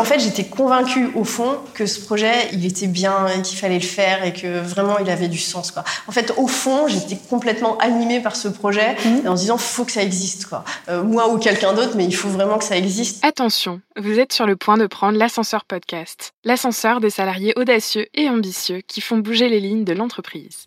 En fait, j'étais convaincue au fond que ce projet, il était bien et qu'il fallait le faire et que vraiment il avait du sens. Quoi. En fait, au fond, j'étais complètement animée par ce projet mmh. en se disant faut que ça existe. Quoi. Euh, moi ou quelqu'un d'autre, mais il faut vraiment que ça existe. Attention, vous êtes sur le point de prendre l'ascenseur podcast, l'ascenseur des salariés audacieux et ambitieux qui font bouger les lignes de l'entreprise.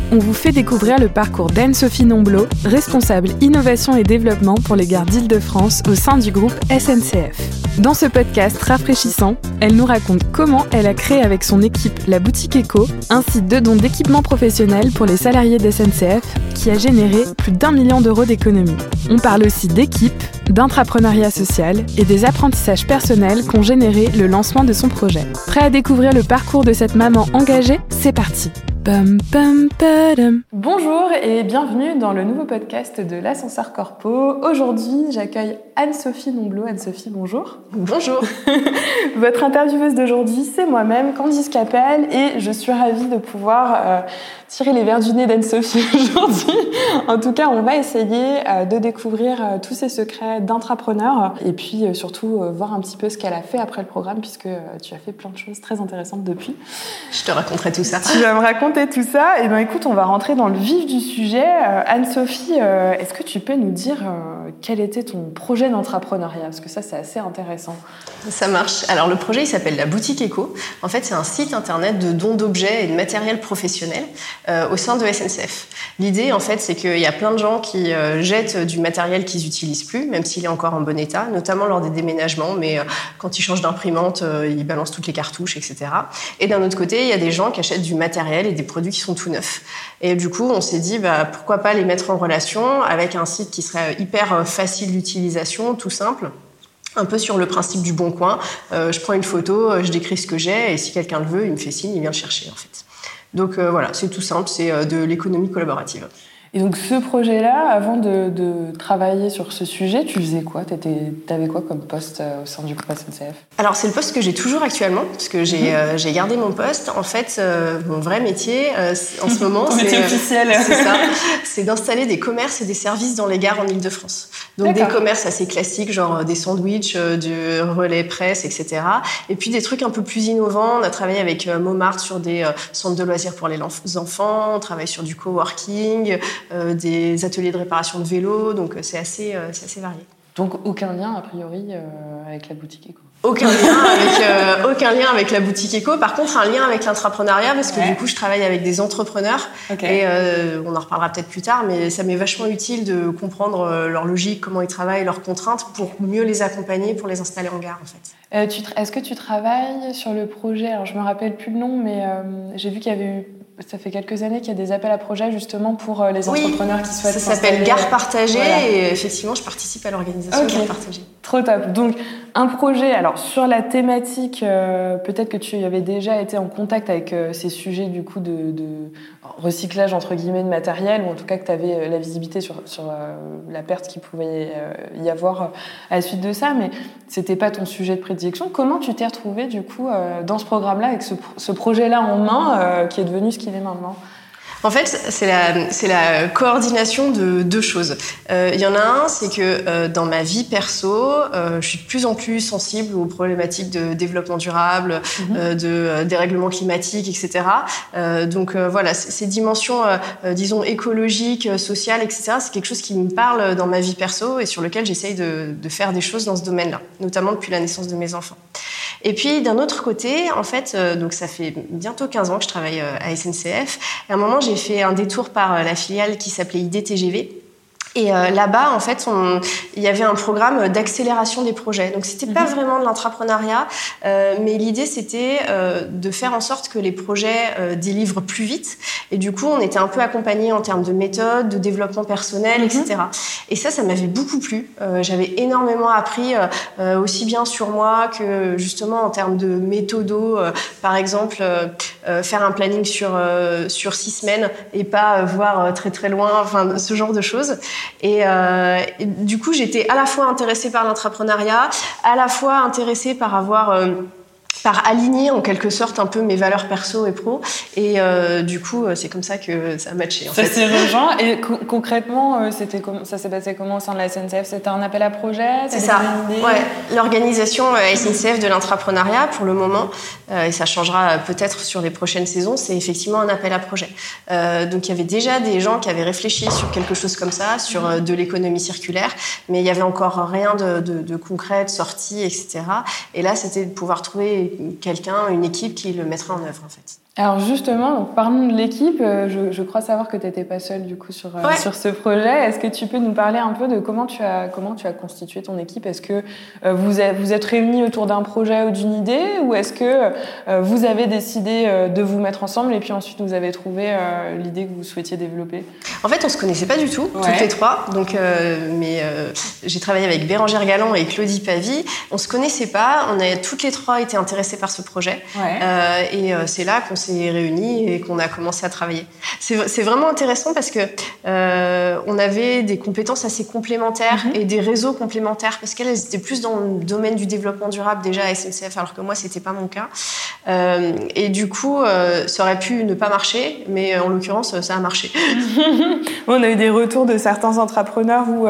on vous fait découvrir le parcours d'Anne-Sophie Nomblot, responsable innovation et développement pour les gares d'Île-de-France au sein du groupe SNCF. Dans ce podcast rafraîchissant, elle nous raconte comment elle a créé avec son équipe la boutique Eco, un site de dons d'équipements professionnels pour les salariés de SNCF qui a généré plus d'un million d'euros d'économies. On parle aussi d'équipe, d'intrapreneuriat social et des apprentissages personnels qu'ont généré le lancement de son projet. Prêt à découvrir le parcours de cette maman engagée? C'est parti Bonjour et bienvenue dans le nouveau podcast de l'ascenseur corpo. Aujourd'hui, j'accueille Anne-Sophie Nomblot. Anne-Sophie, bonjour. Bonjour. Votre intervieweuse d'aujourd'hui, c'est moi-même, Candice Capel, et je suis ravie de pouvoir euh, tirer les verres du nez d'Anne-Sophie aujourd'hui. en tout cas, on va essayer euh, de découvrir euh, tous ces secrets d'intrapreneur et puis surtout voir un petit peu ce qu'elle a fait après le programme puisque tu as fait plein de choses très intéressantes depuis. Je te raconterai tout ça. Tu vas me raconter tout ça, et eh ben écoute, on va rentrer dans le vif du sujet. Euh, Anne-Sophie, euh, est-ce que tu peux nous dire euh, quel était ton projet d'entrepreneuriat? Parce que ça, c'est assez intéressant. Ça marche. Alors le projet, il s'appelle la boutique Eco. En fait, c'est un site internet de dons d'objets et de matériel professionnel au sein de SNCF. L'idée, en fait, c'est qu'il y a plein de gens qui jettent du matériel qu'ils n'utilisent plus, même s'il est encore en bon état, notamment lors des déménagements, mais quand ils changent d'imprimante, ils balancent toutes les cartouches, etc. Et d'un autre côté, il y a des gens qui achètent du matériel et des produits qui sont tout neufs. Et du coup, on s'est dit, bah, pourquoi pas les mettre en relation avec un site qui serait hyper euh, facile d'utilisation, tout simple un peu sur le principe du bon coin. Euh, je prends une photo, euh, je décris ce que j'ai, et si quelqu'un le veut, il me fait signe, il vient le chercher en fait. Donc voilà, c'est tout simple, c'est de l'économie collaborative. Et donc ce projet-là, avant de, de, travailler sur ce sujet, tu faisais quoi? Tu avais quoi comme poste euh, au sein du groupe SNCF Alors c'est le poste que j'ai toujours actuellement, parce que j'ai mhm. euh, gardé mon poste. En fait, euh, mon vrai métier en ce moment, c'est d'installer des commerces et des services dans les gares en Ile-de-France. Donc des commerces assez classiques, genre des sandwichs, du relais presse, etc. Et puis des trucs un peu plus innovants. On a travaillé avec Montmartre sur des centres de loisirs pour les enfants. On travaille sur du coworking. Euh, des ateliers de réparation de vélos, donc euh, c'est assez, euh, assez varié. Donc aucun lien a priori avec la boutique Eco aucun lien, avec, aucun lien avec la boutique Eco. Par contre, un lien avec l'entrepreneuriat, parce que du coup, je travaille avec des entrepreneurs. Et on en reparlera peut-être plus tard, mais ça m'est vachement utile de comprendre leur logique, comment ils travaillent, leurs contraintes, pour mieux les accompagner, pour les installer en gare, en fait. Est-ce que tu travailles sur le projet? Alors, je me rappelle plus le nom, mais j'ai vu qu'il y avait eu ça fait quelques années qu'il y a des appels à projets justement pour euh, les entrepreneurs qui souhaitent. Ça s'appelle Gare Partagée et effectivement, je participe à l'organisation Gare Partagée. Trop top. Donc, un projet, alors sur la thématique, euh, peut-être que tu avais déjà été en contact avec euh, ces sujets du coup de, recyclage entre guillemets de matériel, ou en tout cas que tu avais la visibilité sur, la perte qu'il pouvait y avoir à la suite de ça, mais c'était pas ton sujet de prédilection. Comment tu t'es retrouvé du coup dans ce programme-là, avec ce projet-là en main, qui est devenu ce qu'il est maintenant? En fait, c'est la, c'est la coordination de deux choses. Euh, il y en a un, c'est que euh, dans ma vie perso, euh, je suis de plus en plus sensible aux problématiques de développement durable, mhm. de dérèglement climatique, etc. donc voilà, ces dimensions, disons, écologiques, sociales, etc., c'est quelque chose qui me parle dans ma vie perso et sur lequel j'essaye de, de faire des choses dans ce domaine-là, notamment depuis la naissance de mes enfants. Et puis d'un autre côté, en fait, donc ça fait bientôt 15 ans que je travaille à SNCF. Et à un moment, j'ai fait un détour par euh, la filiale qui s'appelait IDTGV Et euh, là-bas, en fait, on, il y avait un programme d'accélération des projets. Donc, c'était pas Mhm. vraiment de l'entrepreneuriat, euh, mais l'idée, c'était euh, de faire en sorte que les projets euh, délivrent plus vite. Et du coup, on était un peu accompagnés en termes de méthode, de développement personnel, Mhm. etc. Et ça, ça m'avait beaucoup plu. Euh, J'avais énormément appris, euh, aussi bien sur moi que justement en termes de méthodo. euh, par exemple, euh, euh, faire un planning sur, euh, sur six semaines et pas euh, voir très très loin, enfin, ce genre de choses. Et, euh, et du coup, j'étais à la fois intéressée par l'entrepreneuriat, à la fois intéressée par avoir... euh, par aligner en quelque sorte un peu mes valeurs perso et pro. Et euh, du coup euh, c'est comme ça que ça a matché en Ça s'est rejoint. Et co- concrètement, euh, ça s'est passé comment au sein de la SNCF C'était un appel à projet? C'est ça. Ouais, l'organisation euh, SNCF de l'intrapreneuriat pour le moment, euh, et ça changera peut-être sur les prochaines saisons, c'est effectivement un appel à projet. Euh, donc il y avait déjà des gens qui avaient réfléchi sur quelque chose comme ça, sur de l'économie circulaire, mais il y avait encore rien de, de, de concret, de sortie, etc. Et là, c'était de pouvoir trouver quelqu'un, une équipe qui le mettrait en œuvre en fait. Alors justement, donc parlons de l'équipe. Euh, Je, je crois savoir que tu n'étais pas seule du coup sur, euh, Ouais. sur ce projet. Est-ce que tu peux nous parler un peu de comment tu as, comment tu as constitué ton équipe? Est-ce que euh, vous, êtes, vous êtes réunis autour d'un projet ou d'une idée? Ou est-ce que euh, vous avez décidé euh, de vous mettre ensemble et puis ensuite vous avez trouvé l'idée que vous souhaitiez développer? En fait, on se connaissait pas du tout, Ouais. toutes les trois. Donc, mais j'ai travaillé avec Bérangère Galland et Claudie Pavie. On se connaissait pas. On a toutes les trois été intéressées par ce projet. Ouais. Et c'est là qu'on s'est réunis et qu'on a commencé à travailler. C'est vraiment intéressant parce que euh, on avait des compétences assez complémentaires Mhm. et des réseaux complémentaires parce qu'elles elles étaient plus dans le domaine du développement durable déjà à SNCF alors que moi c'était pas mon cas. Euh, et du coup, euh, ça aurait pu ne pas marcher, mais en l'occurrence, ça a marché. On a eu des retours de certains entrepreneurs où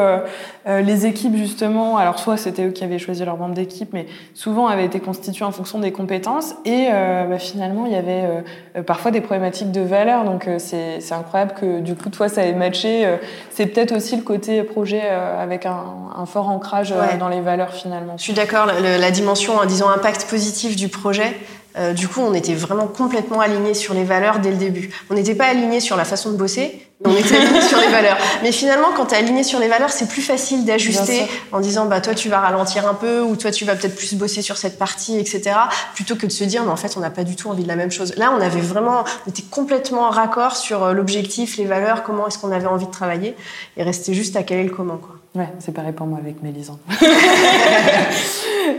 euh, les équipes, justement, alors soit c'était eux qui avaient choisi leur membre d'équipe, mais souvent avaient été constituées en fonction des compétences. Et euh, bah, finalement, il y avait euh, euh, parfois des problématiques de valeur. Donc euh, c'est c'est incroyable que du coup, toi, ça ait matché. C'est peut-être aussi le côté projet euh, avec un, un fort ancrage Ouais. dans les valeurs finalement. Je suis d'accord, la, la- dimension, disons, impact positif du projet, euh, du coup, on était vraiment complètement alignés sur les valeurs dès le début. On n'était pas alignés sur la façon de bosser, mais on était alignés sur les valeurs. Mais finalement, quand tu es aligné sur les valeurs, c'est plus facile d'ajuster en disant, bah, toi, tu vas ralentir un peu, ou toi, tu vas peut-être plus bosser sur cette partie, etc. Plutôt que de se dire, mais en fait, on n'a pas du tout envie de la même chose. Là, on avait vraiment, on était complètement raccord sur euh, l'objectif, les valeurs, comment est-ce qu'on avait envie de travailler, et restait juste à caler le comment, quoi. Ouais, c'est pareil pour moi avec Mélisande.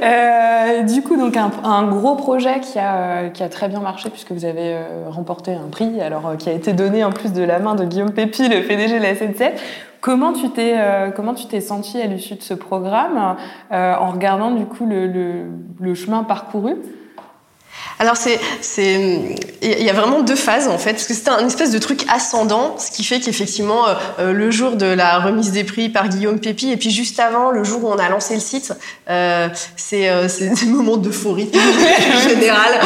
Euh, du coup, donc un, un gros projet qui a, qui a très bien marché puisque vous avez euh, remporté un prix, alors euh, qui a été donné en plus de la main de Guillaume Pépi, le PDG de la SNCF. Comment tu t'es euh, comment tu t'es senti à l'issue de ce programme euh, en regardant du coup le, le, le chemin parcouru? Alors c'est c'est il y a vraiment deux phases en fait parce que c'était un espèce de truc ascendant ce qui fait qu'effectivement euh, euh, le jour de la remise des prix par Guillaume Pépi et puis juste avant le jour où on a lancé le site euh, c'est euh, c'est des moments d'euphorie générale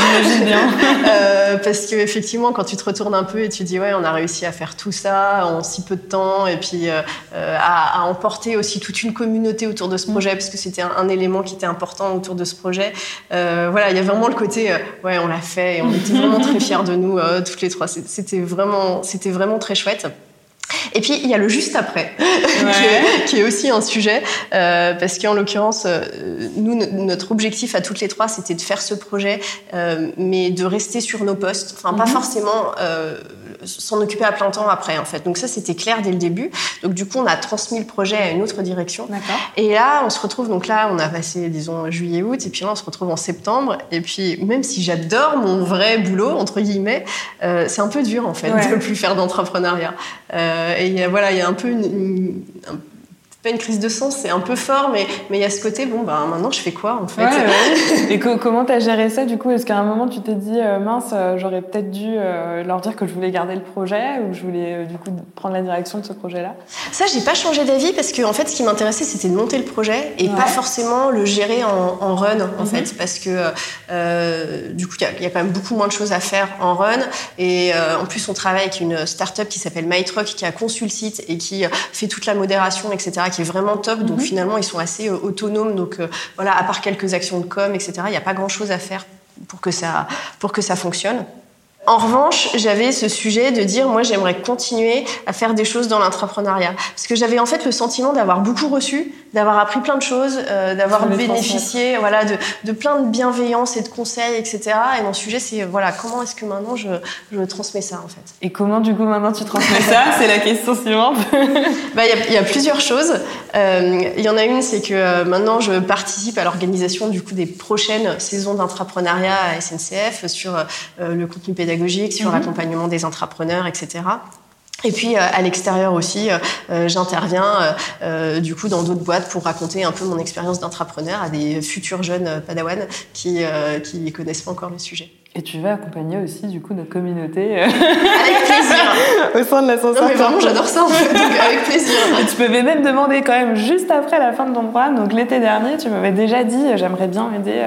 bien. Euh, parce que effectivement quand tu te retournes un peu et tu dis ouais on a réussi à faire tout ça en si peu de temps et puis à, à emporter aussi toute une communauté autour de ce projet parce que c'était un, un élément qui était important autour de ce projet voilà il y a vraiment le côté ouais on l'a fait et on était vraiment très fiers de nous euh, toutes les trois. C'était vraiment c'était vraiment très chouette. Et puis il y a le juste après, qui, est, qui est aussi un sujet, euh, parce qu'en l'occurrence, euh, nous, no- notre objectif à toutes les trois, c'était de faire ce projet, euh, mais de rester sur nos postes, enfin pas Mhm. forcément s'en occuper à plein temps après, en fait. Donc ça, c'était clair dès le début. Donc du coup, on a transmis le projet à une autre direction. Et là, on se retrouve, donc là, on a passé, disons, juillet-août, et puis là, on se retrouve en septembre. Et puis, même si j'adore mon vrai boulot, entre guillemets, euh, c'est un peu dur, en fait, Ouais. de plus faire d'entrepreneuriat. Euh, et voilà, il y a un peu une, pas une crise de sens, c'est un peu fort, mais mais il y a ce côté, bon, bah, maintenant, je fais quoi, en fait Ouais, ouais. Et co- comment t'as géré ça du coup? Est-ce qu'à un moment tu t'es dit euh, mince, euh, j'aurais peut-être dû euh, leur dire que je voulais garder le projet ou que je voulais euh, du coup prendre la direction de ce projet-là? Ça, j'ai pas changé d'avis parce que en fait, ce qui m'intéressait, c'était de monter le projet et Ouais. pas forcément le gérer en, en run, en Mhm. fait, parce que du coup, il y a- il y, a quand même beaucoup moins de choses à faire en run. Et en plus, on travaille avec une start-up qui s'appelle MyTruck, qui a conçu le site et qui fait toute la modération, etc., qui est vraiment top. Donc Mhm. finalement, ils sont assez euh, autonomes. Donc euh, voilà, à part quelques actions de com, etc., il n'y a pas grand-chose à faire pour que ça, pour que ça fonctionne. en revanche, j'avais ce sujet de dire, moi, j'aimerais continuer à faire des choses dans l'entrepreneuriat. Parce que j'avais en fait le sentiment d'avoir beaucoup reçu, d'avoir appris plein de choses, euh, d'avoir bénéficié voilà, de, de, plein de bienveillance et de conseils, etc. Et mon sujet, c'est voilà, comment est-ce que maintenant je, je, transmets ça, en fait. Et comment, du coup, maintenant tu transmets ça? C'est la question suivante. Bah, il bah, y, y, a plusieurs choses. Euh, il y en a une, c'est que euh, maintenant, je participe à l'organisation du coup des prochaines saisons d'entrepreneuriat à SNCF sur le contenu pédagogique sur mhm. l'accompagnement des entrepreneurs, etc. Et puis euh, à l'extérieur aussi, euh, euh, j'interviens du coup dans d'autres boîtes pour raconter un peu mon expérience d'entrepreneur à des futurs jeunes padawans qui qui connaissent pas encore le sujet. Et tu vas accompagner aussi du coup notre communauté avec plaisir au sein de l'ascenseur. Non mais vraiment j'adore ça en fait, donc avec plaisir. Et tu m'avais même demandé quand même juste après la fin de ton programme, donc l'été dernier, tu m'avais déjà dit j'aimerais bien aider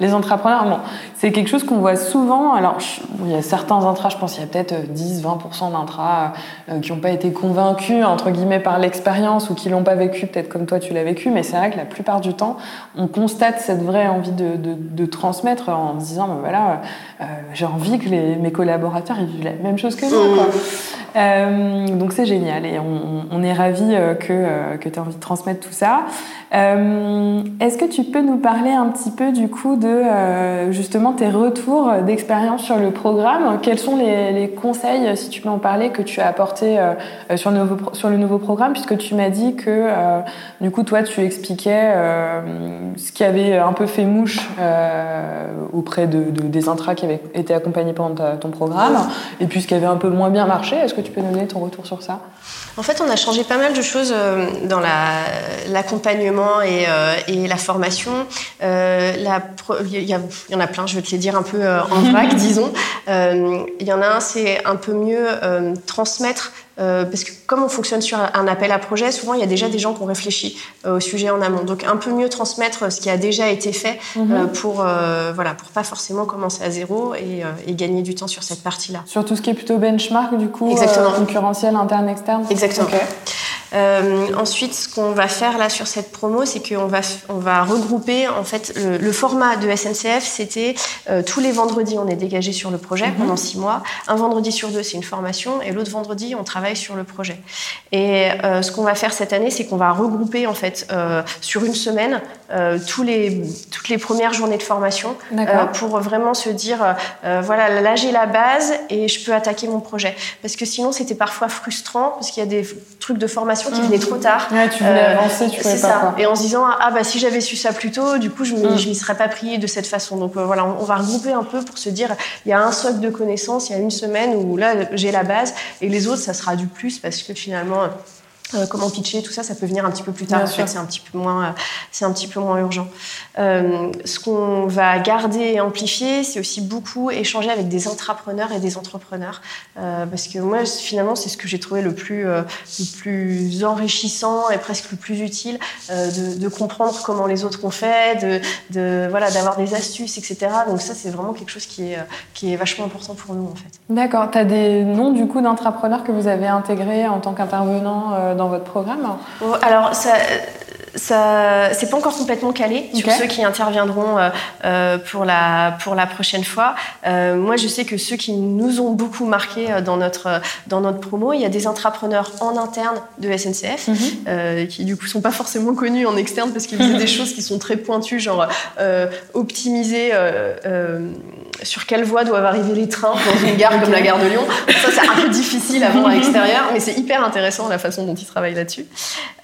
les entrepreneurs, bon, c'est quelque chose qu'on voit souvent. Alors, il y a certains intras, je pense qu'il y a peut-être 10-20% euh, d'intras euh, qui n'ont pas été convaincus, entre guillemets, par l'expérience ou qui l'ont pas vécu, peut-être comme toi tu l'as vécu, mais c'est vrai que la plupart du temps, on constate cette vraie envie de, de, de transmettre en disant, ben voilà, euh, j'ai envie que les, mes collaborateurs ils vivent la même chose que moi. Quoi. Euh, donc c'est génial et on, on est ravis que, que tu aies envie de transmettre tout ça. Est-ce que tu peux nous parler un petit peu du coup de euh, tes retours d'expérience sur le programme. Quels sont les, conseils, si tu peux en parler, que tu as apportés euh, sur, le nouveau, sur le nouveau programme, puisque tu m'as dit que euh, du coup toi tu expliquais ce qui avait un peu fait mouche auprès de, des intras qui avaient été accompagnés pendant ton programme, et puis ce qui avait un peu moins bien marché. Est-ce que tu peux donner ton retour sur ça? En fait, on a changé pas mal de choses dans l'accompagnement et, et, la formation. la, il y, en a plein, je vais te les dire un peu euh, en vrac, disons. Euh, il y en a un, c'est un peu mieux euh, parce que comme on fonctionne sur un appel à projet, souvent il y a déjà des gens qui ont réfléchi au sujet en amont. Donc un peu mieux transmettre ce qui a déjà été fait mhm. pour voilà pour pas forcément commencer à zéro et, gagner du temps sur cette partie-là. Sur tout ce qui est plutôt benchmark du coup, concurrentiel interne externe. Exactement. Euh, ensuite, ce qu'on va faire là sur cette promo, c'est qu'on va, on va regrouper en fait le, format de SNCF. C'était euh, tous les vendredis, on est dégagé sur le projet mhm. pendant six mois. Un vendredi sur deux, c'est une formation, et l'autre vendredi, on travaille sur le projet. Et euh, ce qu'on va faire cette année, c'est qu'on va regrouper en fait sur une semaine tous les, toutes les premières journées de formation pour vraiment se dire voilà, là j'ai la base et je peux attaquer mon projet. Parce que sinon, c'était parfois frustrant parce qu'il y a des trucs de formation qui venait trop tard. Ouais, tu voulais euh, avancer, tu pouvais pas. Ça. Et en se disant ah bah si j'avais su ça plus tôt, du coup je m'y serais pas pris de cette façon. Donc euh, voilà, on, va regrouper un peu pour se dire il y a un socle de connaissances, il y a une semaine où là j'ai la base et les autres ça sera du plus parce que finalement euh, comment pitcher, tout ça, ça peut venir un petit peu plus tard. en fait, c'est un petit peu moins, c'est un petit peu moins urgent. Euh, ce qu'on va garder et amplifier, c'est aussi beaucoup échanger avec des entrepreneurs et des entrepreneurs, euh, parce que moi, finalement, c'est ce que j'ai trouvé le plus, euh, le plus enrichissant et presque le plus utile, euh, de, de, comprendre comment les autres ont fait, de, de voilà, d'avoir des astuces, etc. Donc ça, c'est vraiment quelque chose qui est, qui est vachement important pour nous, en fait. D'accord. Tu as des noms du coup d'entrepreneurs que vous avez intégrés en tant qu'intervenant dans votre programme Alors, ça, ça, c'est pas encore complètement calé sur ceux qui interviendront euh, euh, pour, la, pour la prochaine fois. Euh, moi, je sais que ceux qui nous ont beaucoup marqué dans notre, dans notre promo, il y a des entrepreneurs en interne de SNCF mhm. qui, du coup, sont pas forcément connus en externe parce qu'ils faisaient des choses qui sont très pointues, genre optimiser sur quelle voie doivent arriver les trains dans une gare comme la gare de Lyon. Ça, c'est un peu difficile à voir à l'extérieur, mais c'est hyper intéressant la façon dont ils travaillent là-dessus.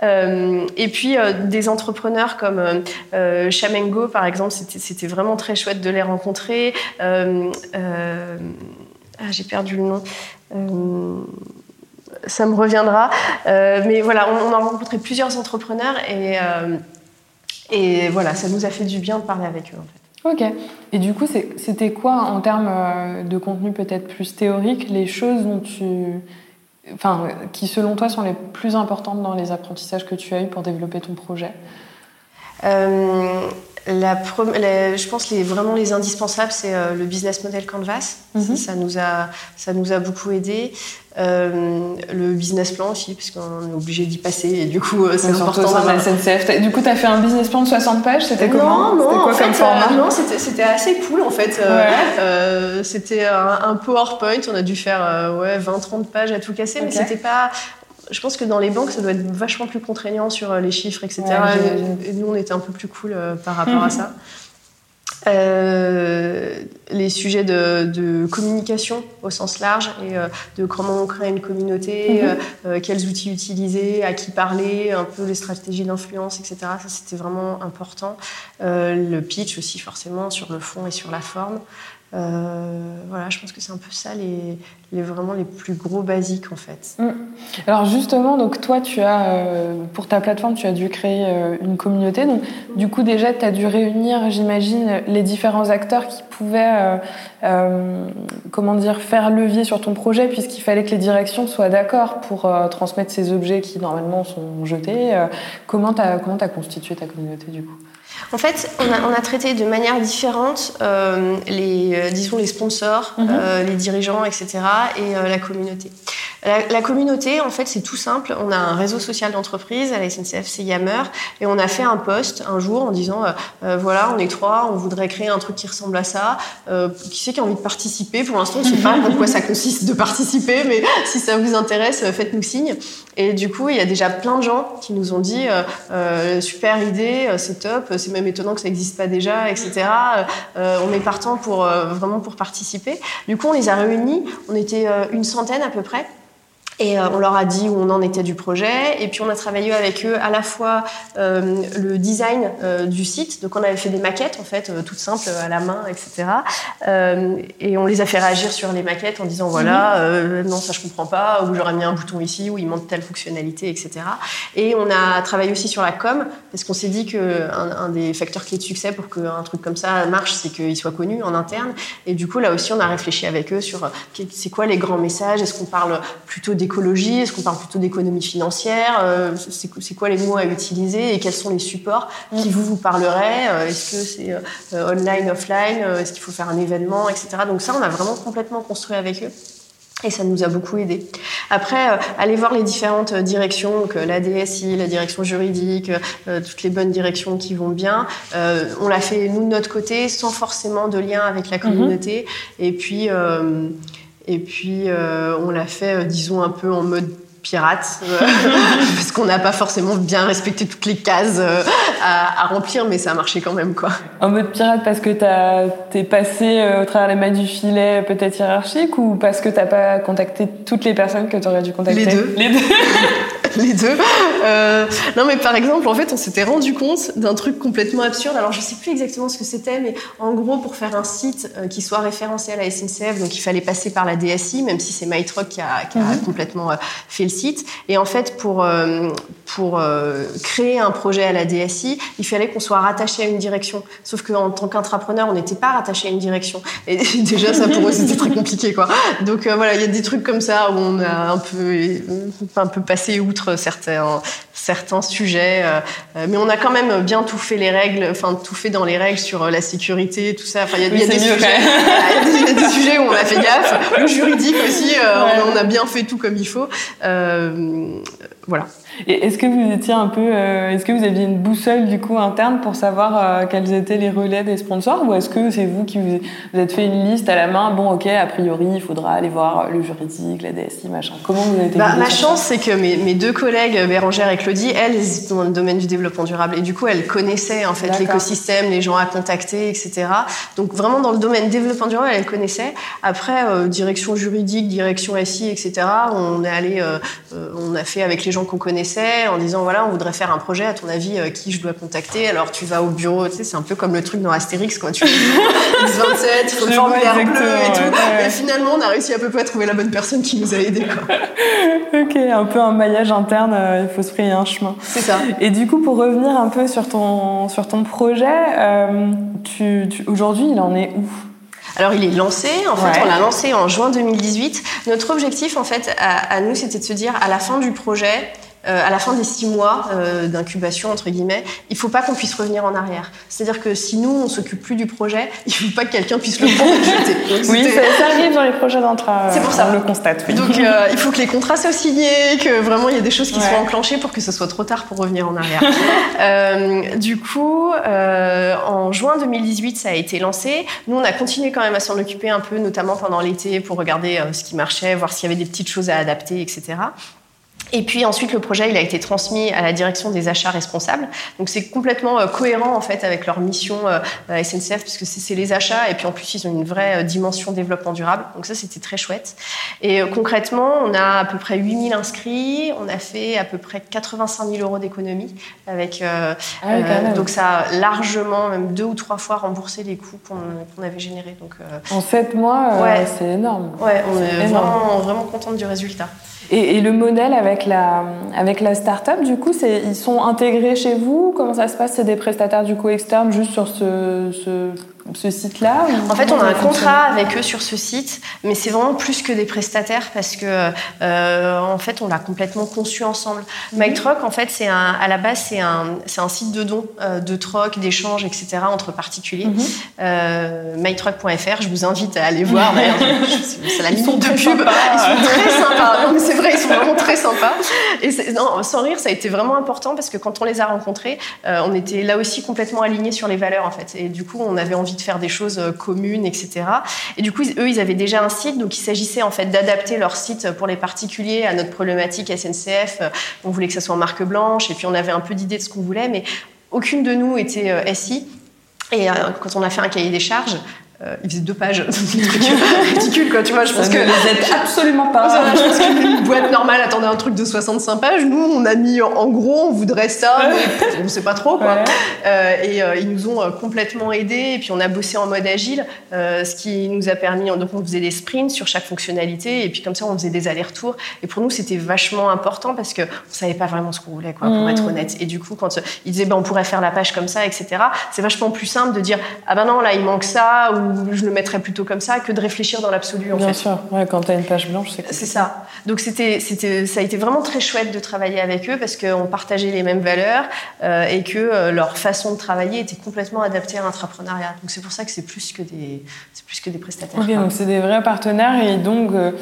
et puis, des entrepreneurs comme euh, euh, Chamengo, par exemple, c'était vraiment très chouette de les rencontrer. Euh, ah, j'ai perdu le nom ça me reviendra. mais voilà, on, a rencontré plusieurs entrepreneurs et, et voilà, ça nous a fait du bien de parler avec eux en fait. Ok. Et du coup, c'était quoi en termes de contenu peut-être plus théorique, les choses dont tu enfin, qui selon toi sont les plus importantes dans les apprentissages que tu as eu pour développer ton projet? Euh, la, la, je pense les vraiment les indispensables, c'est euh, le business model Canvas. Mhm. ça, nous a, ça nous a beaucoup aidé. Euh, le business plan aussi, parce qu'on est obligé d'y passer et du coup, euh, c'est important. de la SNCF. Du coup, tu as fait un business plan de 60 pages, c'était comment? non, non, C'était quoi en fait, euh, non, c'était assez cool en fait. Ouais. c'était un, un PowerPoint, on a dû faire euh, ouais, 20-30 pages à tout casser, mais c'était pas. Je pense que dans les banques, ça doit être vachement plus contraignant sur euh, les chiffres, etc. Ouais, et, nous, on était un peu plus cool euh, par rapport à ça. Euh, les sujets de, de communication au sens large et euh, de comment on crée une communauté, Mhm. euh, quels outils utiliser, à qui parler, un peu les stratégies d'influence, etc. Ça, c'était vraiment important. Le pitch aussi, forcément, sur le fond et sur la forme. Euh, voilà, je pense que c'est un peu ça, les, vraiment les plus gros basiques, en fait. Alors justement, donc toi, tu as euh, pour ta plateforme, tu as dû créer euh, une communauté. Donc du coup, déjà, tu as dû réunir, j'imagine, les différents acteurs qui pouvaient, comment dire, faire levier sur ton projet, puisqu'il fallait que les directions soient d'accord pour transmettre ces objets qui normalement sont jetés. Comment tu as, as constitué ta communauté du coup? En fait, on a, on a traité de manière différente euh, les, euh, disons les sponsors, Mhm. euh, les dirigeants, etc. et euh, la communauté. La, la communauté, en fait, c'est tout simple. On a un réseau social d'entreprise à la SNCF, c'est Yammer, et on a fait un post un jour en disant voilà, on est trois, on voudrait créer un truc qui ressemble à ça. Euh, qui c'est qui a envie de participer? Pour l'instant, on ne sait pas en quoi ça consiste de participer, mais si ça vous intéresse, faites-nous signe. Et du coup, il y a déjà plein de gens qui nous ont dit euh, euh, super idée, euh, c'est top, c'est même étonnant que ça n'existe pas déjà, etc. On est partant pour vraiment pour participer. Du coup, on les a réunis. On était une centaine à peu près. Et euh, on leur a dit où on en était du projet. Et puis on a travaillé avec eux à la fois euh, le design euh, du site. Donc on avait fait des maquettes en fait, euh, toutes simples à la main, etc. Et on les a fait réagir sur les maquettes en disant voilà, euh, non ça je comprends pas, ou j'aurais mis un bouton ici, où il manque telle fonctionnalité, etc. Et on a travaillé aussi sur la com parce qu'on s'est dit que un, un des facteurs clés de succès pour qu'un truc comme ça marche, c'est qu'il soit connu en interne. Et du coup là aussi on a réfléchi avec eux sur c'est quoi les grands messages? Est-ce qu'on parle plutôt d'écologie Est-ce qu'on parle plutôt d'économie financière Euh, C'est quoi les mots à utiliser et quels sont les supports qui vous vous parleraient Euh, Est-ce que c'est euh, online, offline Est-ce qu'il faut faire un événement, etc. Donc ça, on a vraiment complètement construit avec eux. Et ça nous a beaucoup aidé. Après, euh, aller voir les différentes directions, donc euh, la DSI, la direction juridique, euh, toutes les bonnes directions qui vont bien. On l'a fait nous de notre côté, sans forcément de lien avec la communauté. Et puis, et puis euh, on l'a fait, euh, disons un peu en mode pirate, euh, parce qu'on n'a pas forcément bien respecté toutes les cases à, à remplir, mais ça a marché quand même, quoi. En mode pirate parce que t'es passé au travers les mailles du filet peut-être hiérarchique ou parce que t'as pas contacté toutes les personnes que t'aurais dû contacter? Les deux. Les deux. les deux. Euh, non, mais par exemple, en fait, on s'était rendu compte d'un truc complètement absurde. Alors, je sais plus exactement ce que c'était, mais en gros, pour faire un site euh, qui soit référencé à la SNCF, donc il fallait passer par la DSI, même si c'est MyTruck qui a, qui a complètement euh, fait le site. Et en fait, pour pour créer un projet à la DSI, il fallait qu'on soit rattaché à une direction. Sauf qu'en tant qu'intrapreneur, on n'était pas rattaché à une direction. Et déjà, ça pour eux, c'était très compliqué, quoi. Donc euh, voilà, il y a des trucs comme ça où on a un peu un peu passé outre certains certains sujets, euh, euh, mais on a quand même bien tout fait les règles, enfin tout fait dans les règles sur euh, la sécurité, tout ça. Enfin, il y a, Oui, y des sujets, y y, a des où on a fait gaffe. Le juridique aussi, Ouais. on, a, bien fait tout comme il faut. Euh, voilà. Et est-ce que vous étiez un peu, euh, est-ce que vous aviez une boussole du coup interne pour savoir euh, quels étaient les relais des sponsors ou est-ce que c'est vous qui vous, vous êtes fait une liste à la main Bon, ok, a priori, il faudra aller voir le juridique, la DSI, machin. Comment vous avez été Bah, ma chance, c'est que mes, mes deux collègues, Bérangère et Claudie, elles étaient dans le domaine du développement durable. Et du coup, elles connaissaient en fait l'écosystème, les gens à contacter, etc. Donc vraiment dans le domaine développement durable, elles connaissaient. Après, euh, direction juridique, direction SI, etc. On est allé, euh, euh, on a fait avec les gens qu'on connaissait en disant voilà, on voudrait faire un projet. À ton avis, qui je dois contacter? Alors tu vas au bureau, tu sais, c'est un peu comme le truc dans Astérix, quoi. Tu bureau, X27, il faut le formulaire bleu et tout. ouais, ouais. Et finalement, on a réussi à peu près à trouver la bonne personne qui nous a aidés, quoi. Ok, un peu un maillage interne, il faut se frayer un chemin. C'est ça. Et du coup, pour revenir un peu sur ton, sur ton projet, euh, tu, tu- aujourd'hui, il en est où? Alors il est lancé, en fait Ouais. on l'a lancé en juin 2018. Notre objectif en fait à, à nous c'était de se dire à la fin du projet, à la fin des six mois d'incubation entre guillemets, il faut pas qu'on puisse revenir en arrière. C'est-à-dire que si nous on s'occupe plus du projet, il faut pas que quelqu'un puisse le prendre et jeter. oui, ça, arrive dans les projets d'entra. C'est pour ça. On le constate. Oui. Donc il faut que les contrats soient signés, que vraiment il y ait des choses qui soient enclenchées pour que ce soit trop tard pour revenir en arrière. du coup, en juin 2018, ça a été lancé. Nous, on a continué quand même à s'en occuper un peu, notamment pendant l'été, pour regarder ce qui marchait, voir s'il y avait des petites choses à adapter, etc. Et puis ensuite, le projet, il a été transmis à la direction des achats responsables. Donc c'est complètement euh, cohérent en fait avec leur mission euh, SNCF, puisque c'est les achats. Et puis en plus, ils ont une vraie euh, dimension développement durable. Donc ça, c'était très chouette. Et concrètement, on a à peu près 8000 inscrits. On a fait à peu près 85 000 euros d'économie. Avec, ah donc ça a largement, même deux ou trois fois remboursé les coûts qu'on avait générés. Donc, en sept mois, ouais, c'est énorme. Ouais, on est, vraiment, vraiment contente du résultat. Et, le modèle avec la, avec la start-up, du coup, ils sont intégrés chez vous? Comment ça se passe? C'est des prestataires du coup externes juste sur ce ce site-là En fait, on a un contrat avec eux sur ce site, mais c'est vraiment plus que des prestataires parce que, euh, en fait, on l'a complètement conçu ensemble. Mm en fait, c'est à la base, c'est un, un site de dons, euh, de troc, d'échanges, etc. entre particuliers. Mhm. Euh, MyTruck.fr, je vous invite à aller voir. c'est la minute de pub. Ils sont très sympas. C'est vrai, ils sont vraiment très sympas. Et non, sans rire, ça a été vraiment important parce que quand on les a rencontrés, on était là aussi complètement alignés sur les valeurs, en fait. Et du coup, on avait envie de faire des choses euh, communes, etc. Et du coup, eux, ils avaient déjà un site, donc il s'agissait en fait d'adapter leur site pour les particuliers à notre problématique SNCF. On voulait que ça soit en marque blanche, et puis on avait un peu d'idée de ce qu'on voulait, mais aucune de nous était euh, SI. Et euh, quand on a fait un cahier des charges, euh, il faisait deux pages, ridicule quoi, tu vois. Je pense que vous êtes absolument pas. je pense qu'une boîte normale attendait un truc de 65 pages. Nous, on a mis en gros, on voudrait ça, mais on sait pas trop quoi. Euh, et euh, ils nous ont euh, complètement aidés. Et puis on a bossé en mode agile, ce qui nous a permis. Donc on faisait des sprints sur chaque fonctionnalité, et puis comme ça on faisait des allers-retours. Et pour nous, c'était vachement important parce que on savait pas vraiment ce qu'on voulait, quoi, pour mmh. être honnête. Et du coup, quand ils disaient ben on pourrait faire la page comme ça, etc. C'est vachement plus simple de dire ah ben non là il manque ça ou je le mettrais plutôt comme ça que de réfléchir dans l'absolu. Bien sûr, ouais, quand tu as une page blanche, c'est C'est ça. Donc c'était, c'était, ça a été vraiment très chouette de travailler avec eux parce qu'on partageait les mêmes valeurs euh, et que euh, leur façon de travailler était complètement adaptée à l'entrepreneuriat. Donc c'est pour ça que c'est plus que des, c'est plus que des prestataires. Ok, donc c'est des vrais partenaires et donc, euh,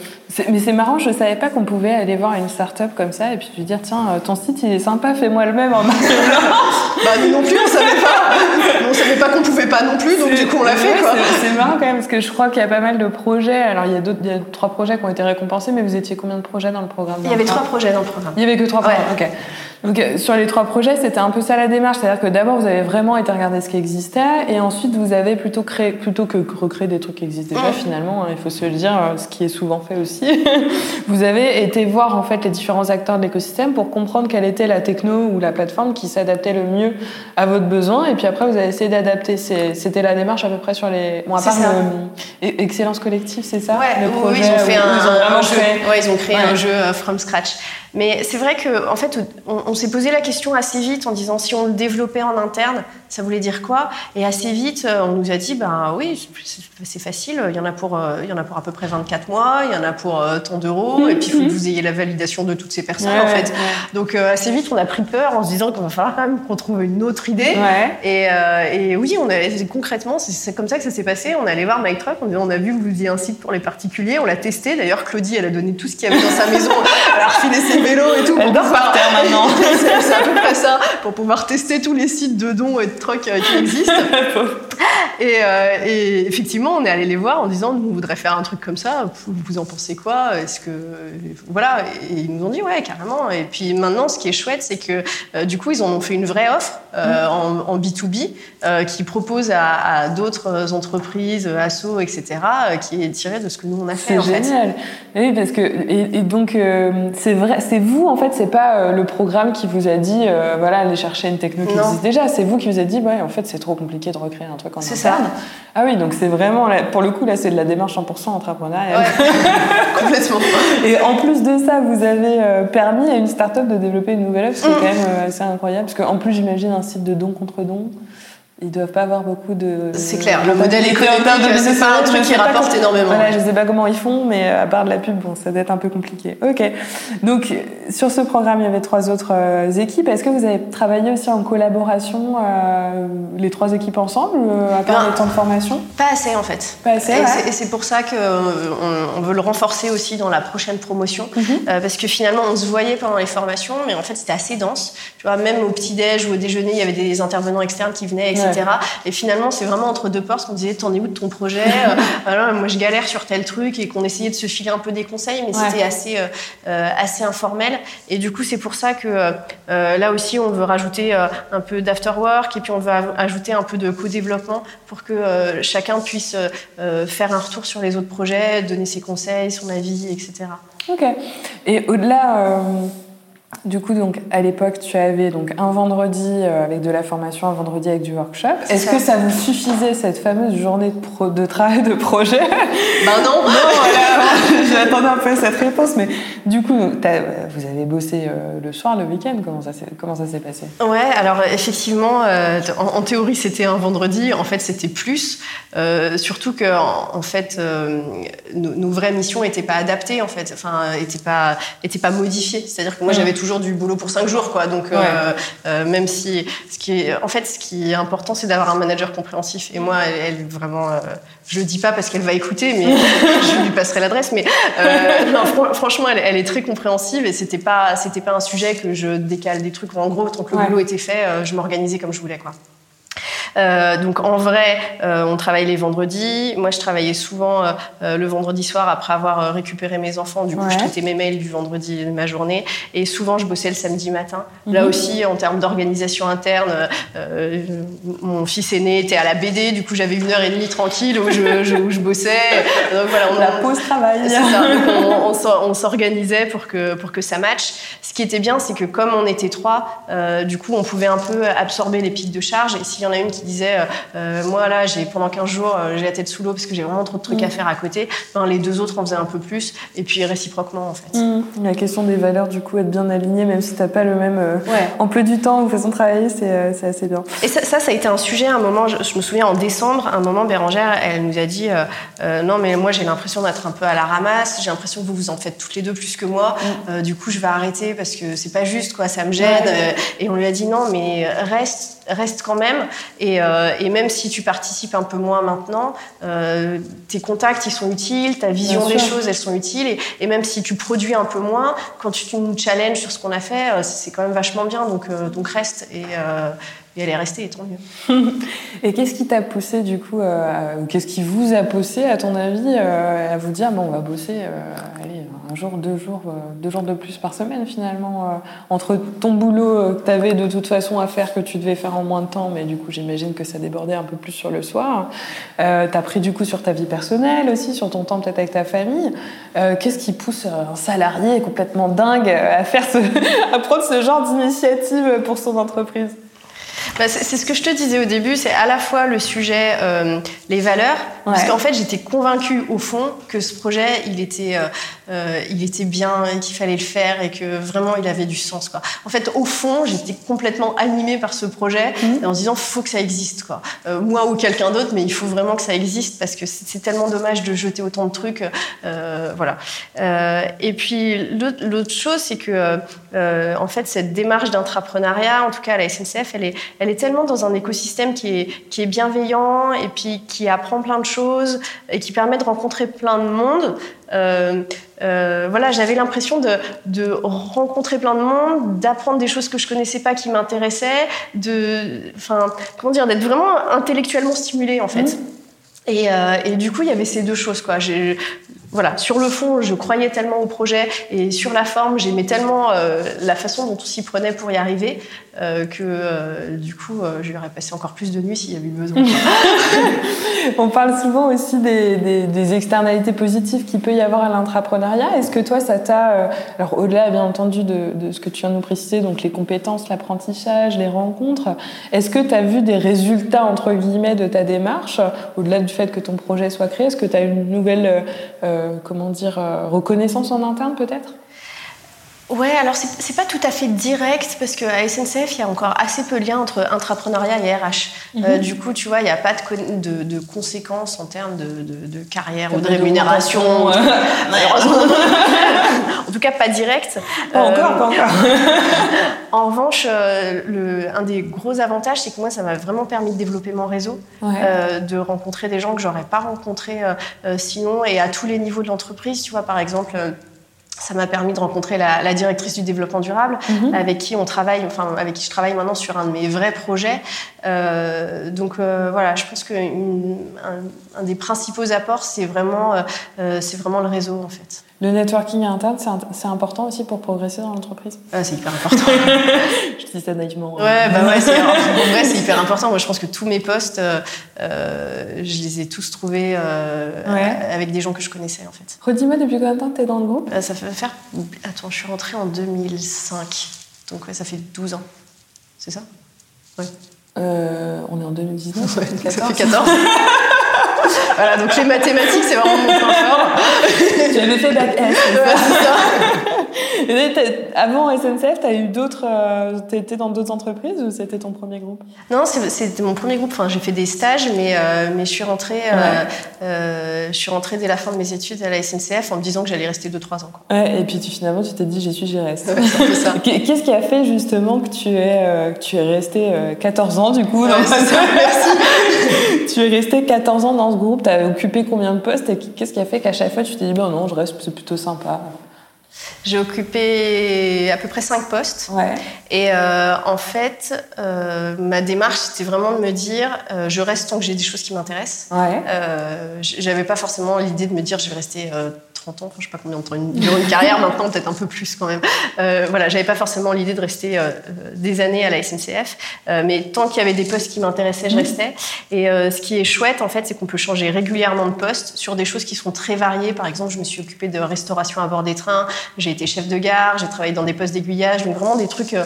mais c'est marrant, je savais pas qu'on pouvait aller voir une start-up comme ça et puis lui dire tiens, ton site il est sympa, fais-moi le même en marque bah nous non plus, on savait pas, on savait pas qu'on pouvait pas non plus, donc du coup on l'a fait quoi c'est marrant quand même parce que je crois qu'il y a pas mal de projets. Alors il y a d'autres, il y a trois projets qui ont été récompensés, mais vous étiez combien de projets dans le programme? Il y avait trois projets dans le programme. Il y avait que trois projets. Ok. Donc euh, sur les trois projets, c'était un peu ça la démarche, c'est-à-dire que d'abord vous avez vraiment été regarder ce qui existait, et ensuite vous avez plutôt créé, plutôt que recréer des trucs qui existent déjà, finalement, hein, il faut se le dire, euh, ce qui est souvent fait aussi, vous avez été voir en fait les différents acteurs de l'écosystème pour comprendre quelle était la techno ou la plateforme qui s'adaptait le mieux à votre besoin, et puis après vous avez essayé d'adapter. C'était la démarche à peu près sur les. Bon, à part le... Excellence collective, c'est ça Ouais. Le projet. ils ont fait un, ils ont, jeu. Ouais, ils ont créé un jeu euh, from scratch. Mais c'est vrai qu'en en fait, on, s'est posé la question assez vite en disant si on le développait en interne, ça voulait dire quoi? Et assez vite, euh, on nous a dit ben oui, c'est facile, il y en a pour euh, il y en a pour à peu près 24 mois, il y en a pour euh, tant d'euros, et puis il faut que vous ayez la validation de toutes ces personnes en fait. Donc assez vite, on a pris peur en se disant qu'il va falloir quand même qu'on trouve une autre idée. Et, et, oui, on a concrètement, c'est comme ça que ça s'est passé. On est allé voir MyTruck, on, on a vu que vous aviez un site pour les particuliers, on l'a testé. D'ailleurs, Claudie, elle a donné tout ce qu'il y avait dans sa maison, elle a refilé ses vélos et tout. Elle dort par terre maintenant. C'est à peu près ça, pour pouvoir tester tous les sites de dons et de troc euh, qui existent. et, euh, et, effectivement, on est allé les voir en disant, nous, on voudrait faire un truc comme ça, vous en pensez quoi? Est-ce que... Voilà, et ils nous ont dit, ouais, carrément. Et puis maintenant, ce qui est chouette, c'est que euh, du coup, ils en ont fait une vraie offre en, B2B qui propose à, d'autres entreprises, assos, etc., qui est tirée de ce que nous, on a fait. C'est génial. Oui, parce que... Et, et donc, c'est vrai, c'est vous, en fait, c'est pas euh, le programme qui vous a dit, euh, voilà, allez chercher une techno qui existe déjà. C'est vous qui vous avez dit, ouais, en fait, c'est trop compliqué de recréer un truc en interne. C'est ça. Ah oui, donc c'est vraiment, pour le coup, là, c'est de la démarche 100% entrepreneuriale. Ouais. Complètement. Et en plus de ça, vous avez euh, permis à une start-up de développer une nouvelle offre, ce qui est mm. quand même assez incroyable, parce qu'en plus, j'imagine un site de don contre don. Ils doivent pas avoir beaucoup de. C'est clair, le modèle économique, c'est pas un truc qui rapporte énormément. Voilà, je sais pas comment ils font, mais à part de la pub, bon, ça doit être un peu compliqué. Ok. Donc, sur ce programme, il y avait trois autres euh, équipes. Est-ce que vous avez travaillé aussi en collaboration, euh, les trois équipes ensemble, euh, à part ben, le temps de formation? Pas assez, en fait. Pas assez, Et c'est pour ça qu'on on veut le renforcer aussi dans la prochaine promotion, mhm. parce que finalement, on se voyait pendant les formations, mais en fait, c'était assez dense. Tu vois, même au petit-déj ou au déjeuner, il y avait des intervenants externes qui venaient, etc. Et finalement, c'est vraiment entre deux portes qu'on disait T'en es où de ton projet euh, Moi, je galère sur tel truc et qu'on essayait de se filer un peu des conseils, mais c'était assez, euh, euh, assez informel. Et du coup, c'est pour ça que là aussi, on veut rajouter un peu d'afterwork et puis on veut ajouter un peu de co-développement pour que chacun puisse faire un retour sur les autres projets, donner ses conseils, son avis, etc. Ok. Et au-delà du coup, donc, à l'époque, tu avais donc un vendredi euh, avec de la formation, un vendredi avec du workshop. Est-ce que ça vous suffisait cette fameuse journée de, de travail de projet? Ben non. non voilà, j'attendais un peu cette réponse, mais du coup, vous avez bossé euh, le soir, le week-end. Comment ça comment ça s'est passé? Ouais, alors effectivement, euh, en, théorie, c'était un vendredi. En fait, c'était plus. surtout que, en, fait, nos, vraies missions n'étaient pas adaptées. En fait, enfin, n'étaient pas, étaient pas modifiées. C'est-à-dire que moi, j'avais toujours du boulot pour cinq jours, quoi. Donc, euh, euh, même si, ce qui est, en fait, ce qui est important, c'est d'avoir un manager compréhensif. Et moi, elle, vraiment, euh, je le dis pas parce qu'elle va écouter, mais je lui passerai l'adresse. Mais non, franchement, elle, est très compréhensive et c'était pas, c'était pas un sujet que je décale des trucs. En gros, tant que le boulot était fait, je m'organisais comme je voulais, quoi. Euh, donc en vrai, euh, on travaille les vendredis. Moi, je travaillais souvent euh, le vendredi soir après avoir récupéré mes enfants. Du coup, je traitais mes mails du vendredi de ma journée. Et souvent, je bossais le samedi matin. Là mhm. aussi, en termes d'organisation interne, mon fils aîné était à la BD. Du coup, j'avais une heure et demie tranquille où je, où je bossais. Donc voilà, on, la pause travail. on, s'organisait pour que, pour que ça matche. Ce qui était bien, c'est que comme on était trois, du coup, on pouvait un peu absorber les pics de charge. Et s'il y en a une qui disait euh, euh, moi là j'ai pendant 15 jours euh, j'ai la tête sous l'eau parce que j'ai vraiment trop de trucs à mm. faire à côté. Ben, les deux autres en faisaient un peu plus. Et puis réciproquement en fait. Mm. la question des valeurs du coup être bien aligné même si t'as pas le même emploi du temps ou façon de travailler c'est assez bien. Et ça, ça, a été un sujet à un moment je, me souviens en décembre un moment Bérangère elle nous a dit non mais moi j'ai l'impression d'être un peu à la ramasse. J'ai l'impression que vous vous en faites toutes les deux plus que moi. Mm. du coup je vais arrêter parce que c'est pas juste quoi. Ça me gêne et on lui a dit non mais reste reste quand même. Euh, et, même si tu participes un peu moins maintenant, euh, tes contacts, ils sont utiles, ta vision des choses, elles sont utiles. Et, même si tu produis un peu moins, quand tu nous challenges sur ce qu'on a fait, euh, c'est quand même vachement bien. Donc, donc reste. Et, et elle est restée, et et qu'est-ce qui t'a poussé, du coup, euh, qu'est-ce qui vous a poussé, à ton avis, euh, à vous dire, bon, on va bosser, euh, allez, un jour, deux jours, deux jours de plus par semaine, finalement, entre ton boulot que tu avais de toute façon à faire, que tu devais faire en moins de temps, mais du coup, j'imagine que ça débordait un peu plus sur le soir. tu as pris, du coup, sur ta vie personnelle aussi, sur ton temps peut-être avec ta famille. qu'est-ce qui pousse un salarié complètement dingue à, faire à prendre ce genre d'initiative pour son entreprise? Bah, c'est ce que je te disais au début, c'est à la fois le sujet, euh, les valeurs, parce qu'en fait j'étais convaincue au fond que ce projet, il était, euh, euh, il était bien et qu'il fallait le faire et que vraiment il avait du sens. Quoi. En fait, au fond, j'étais complètement animée par ce projet mmh. en se disant faut que ça existe. Quoi. moi ou quelqu'un d'autre, mais il faut vraiment que ça existe parce que c'est tellement dommage de jeter autant de trucs. voilà. et puis l'autre chose, c'est que en fait cette démarche d'entrepreneuriat, en tout cas à la SNCF, elle est elle est tellement dans un écosystème qui est, qui est bienveillant et puis qui apprend plein de choses et qui permet de rencontrer plein de monde. Euh, euh, voilà, j'avais l'impression de, de, rencontrer plein de monde, d'apprendre des choses que je connaissais pas qui m'intéressaient, de, enfin, comment dire, d'être vraiment intellectuellement stimulée en fait. Mmh. Et, euh, et, du coup, il y avait ces deux choses. Quoi voilà, sur le fond, je croyais tellement au projet et sur la forme, j'aimais tellement euh, la façon dont on s'y prenait pour y arriver euh, que euh, du coup, je lui aurais passé encore plus de nuits s'il y avait eu besoin. on parle souvent aussi des, externalités positives qu'il peut y avoir à l'entrepreneuriat. Est-ce que toi, ça t'a, alors au-delà bien entendu de, ce que tu viens de nous préciser, donc les compétences, l'apprentissage, les rencontres, est-ce que tu as vu des résultats entre guillemets de ta démarche, au-delà du fait que ton projet soit créé? Est-ce que tu as une nouvelle euh, comment dire, euh, reconnaissance en interne peut-être? Ouais, alors c'est pas tout à fait direct parce qu'à SNCF, il y a encore assez peu de liens entre intrapreneuriat et RH. Euh, du coup, tu vois, il n'y a pas de, de, de, conséquences en termes de, de carrière ou de rémunération. Malheureusement. en tout cas, pas direct. Pas encore, pas encore. en revanche, le, un des gros avantages, c'est que moi, ça m'a vraiment permis de développer mon réseau, de rencontrer des gens que j'aurais pas rencontrés sinon et à tous les niveaux de l'entreprise. Tu vois, par exemple ça m'a permis de rencontrer la, directrice du développement durable, mhm. avec qui on travaille, enfin avec qui je travaille maintenant sur un de mes vrais projets. Euh, donc euh, voilà, je pense que un, des principaux apports, c'est vraiment, euh, c'est vraiment le réseau en fait. Le networking interne, c'est important aussi pour progresser dans l'entreprise ah, C'est hyper important. je dis ça naïvement. Ouais, bah ouais, c'est, vrai, c'est hyper important. Moi, je pense que tous mes postes, je les ai tous trouvés avec des gens que je connaissais en fait. Redis-moi, depuis combien de temps tu es dans le groupe? Ça fait faire. Attends, je suis rentrée en 2005. Donc ouais, ça fait 12 ans. C'est ça? Ouais. Euh, on est en 2019, ouais, 2014. Ça fait 14. voilà, donc les mathématiques, c'est vraiment mon point fort. J'avais fait bac S. Avant SNCF, tu as eu d'autres. Euh, tu étais dans d'autres entreprises ou c'était ton premier groupe? Non, c'était mon premier groupe. Enfin, j'ai fait des stages, mais, euh, mais je, suis rentrée, euh, je suis rentrée dès la fin de mes études à la SNCF en me disant que j'allais rester 2-3 ans. Ouais, et puis tu, finalement, tu t'es dit j'y suis, j'y reste. Qu'est-ce qui a fait justement que tu es, que tu es resté 14 ans du coup Merci. Tu es resté 14 ans dans ce groupe, tu as occupé combien de postes et qu'est-ce qui a fait qu'à chaque fois tu t'es dit ben non, je reste, c'est plutôt sympa j'ai occupé à peu près cinq postes. Et euh, en fait, euh, ma démarche, c'était vraiment de me dire, euh, je reste tant que j'ai des choses qui m'intéressent. Ouais. J'avais pas forcément l'idée de me dire, je vais rester 30 ans, je sais pas combien de temps, une, une carrière maintenant, peut-être un peu plus quand même. Euh, voilà, j'avais pas forcément l'idée de rester euh, des années à la SNCF, euh, mais tant qu'il y avait des postes qui m'intéressaient, je restais. Et euh, ce qui est chouette, en fait, c'est qu'on peut changer régulièrement de poste sur des choses qui sont très variées. Par exemple, je me suis occupée de restauration à bord des trains, j'ai été chef de gare, j'ai travaillé dans des postes d'aiguillage, donc vraiment des trucs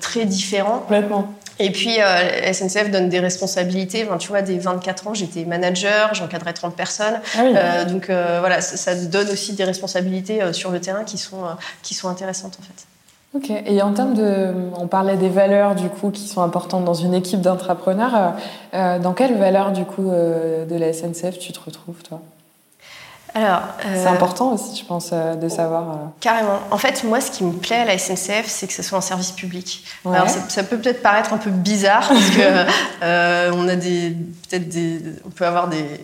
très différents. Complètement. Et puis, euh, SNCF donne des responsabilités. Enfin, tu vois, dès 24 ans, j'étais manager, j'encadrais 30 personnes. Ah euh, donc, euh, voilà, ça, ça, donne aussi des responsabilités euh, sur le terrain qui sont, euh, qui sont intéressantes, en fait. Ok. Et en termes de, on parlait des valeurs du coup qui sont importantes dans une équipe d'entrepreneurs. dans quelles valeurs du coup de la SNCF tu te retrouves toi? Alors, c'est euh, important aussi, je pense, euh, de savoir. Euh. Carrément. En fait, moi, ce qui me plaît à la SNCF, c'est que ce soit un service public. Alors, ça, peut peut-être paraître un peu bizarre parce que on a des, peut-être des, on peut avoir des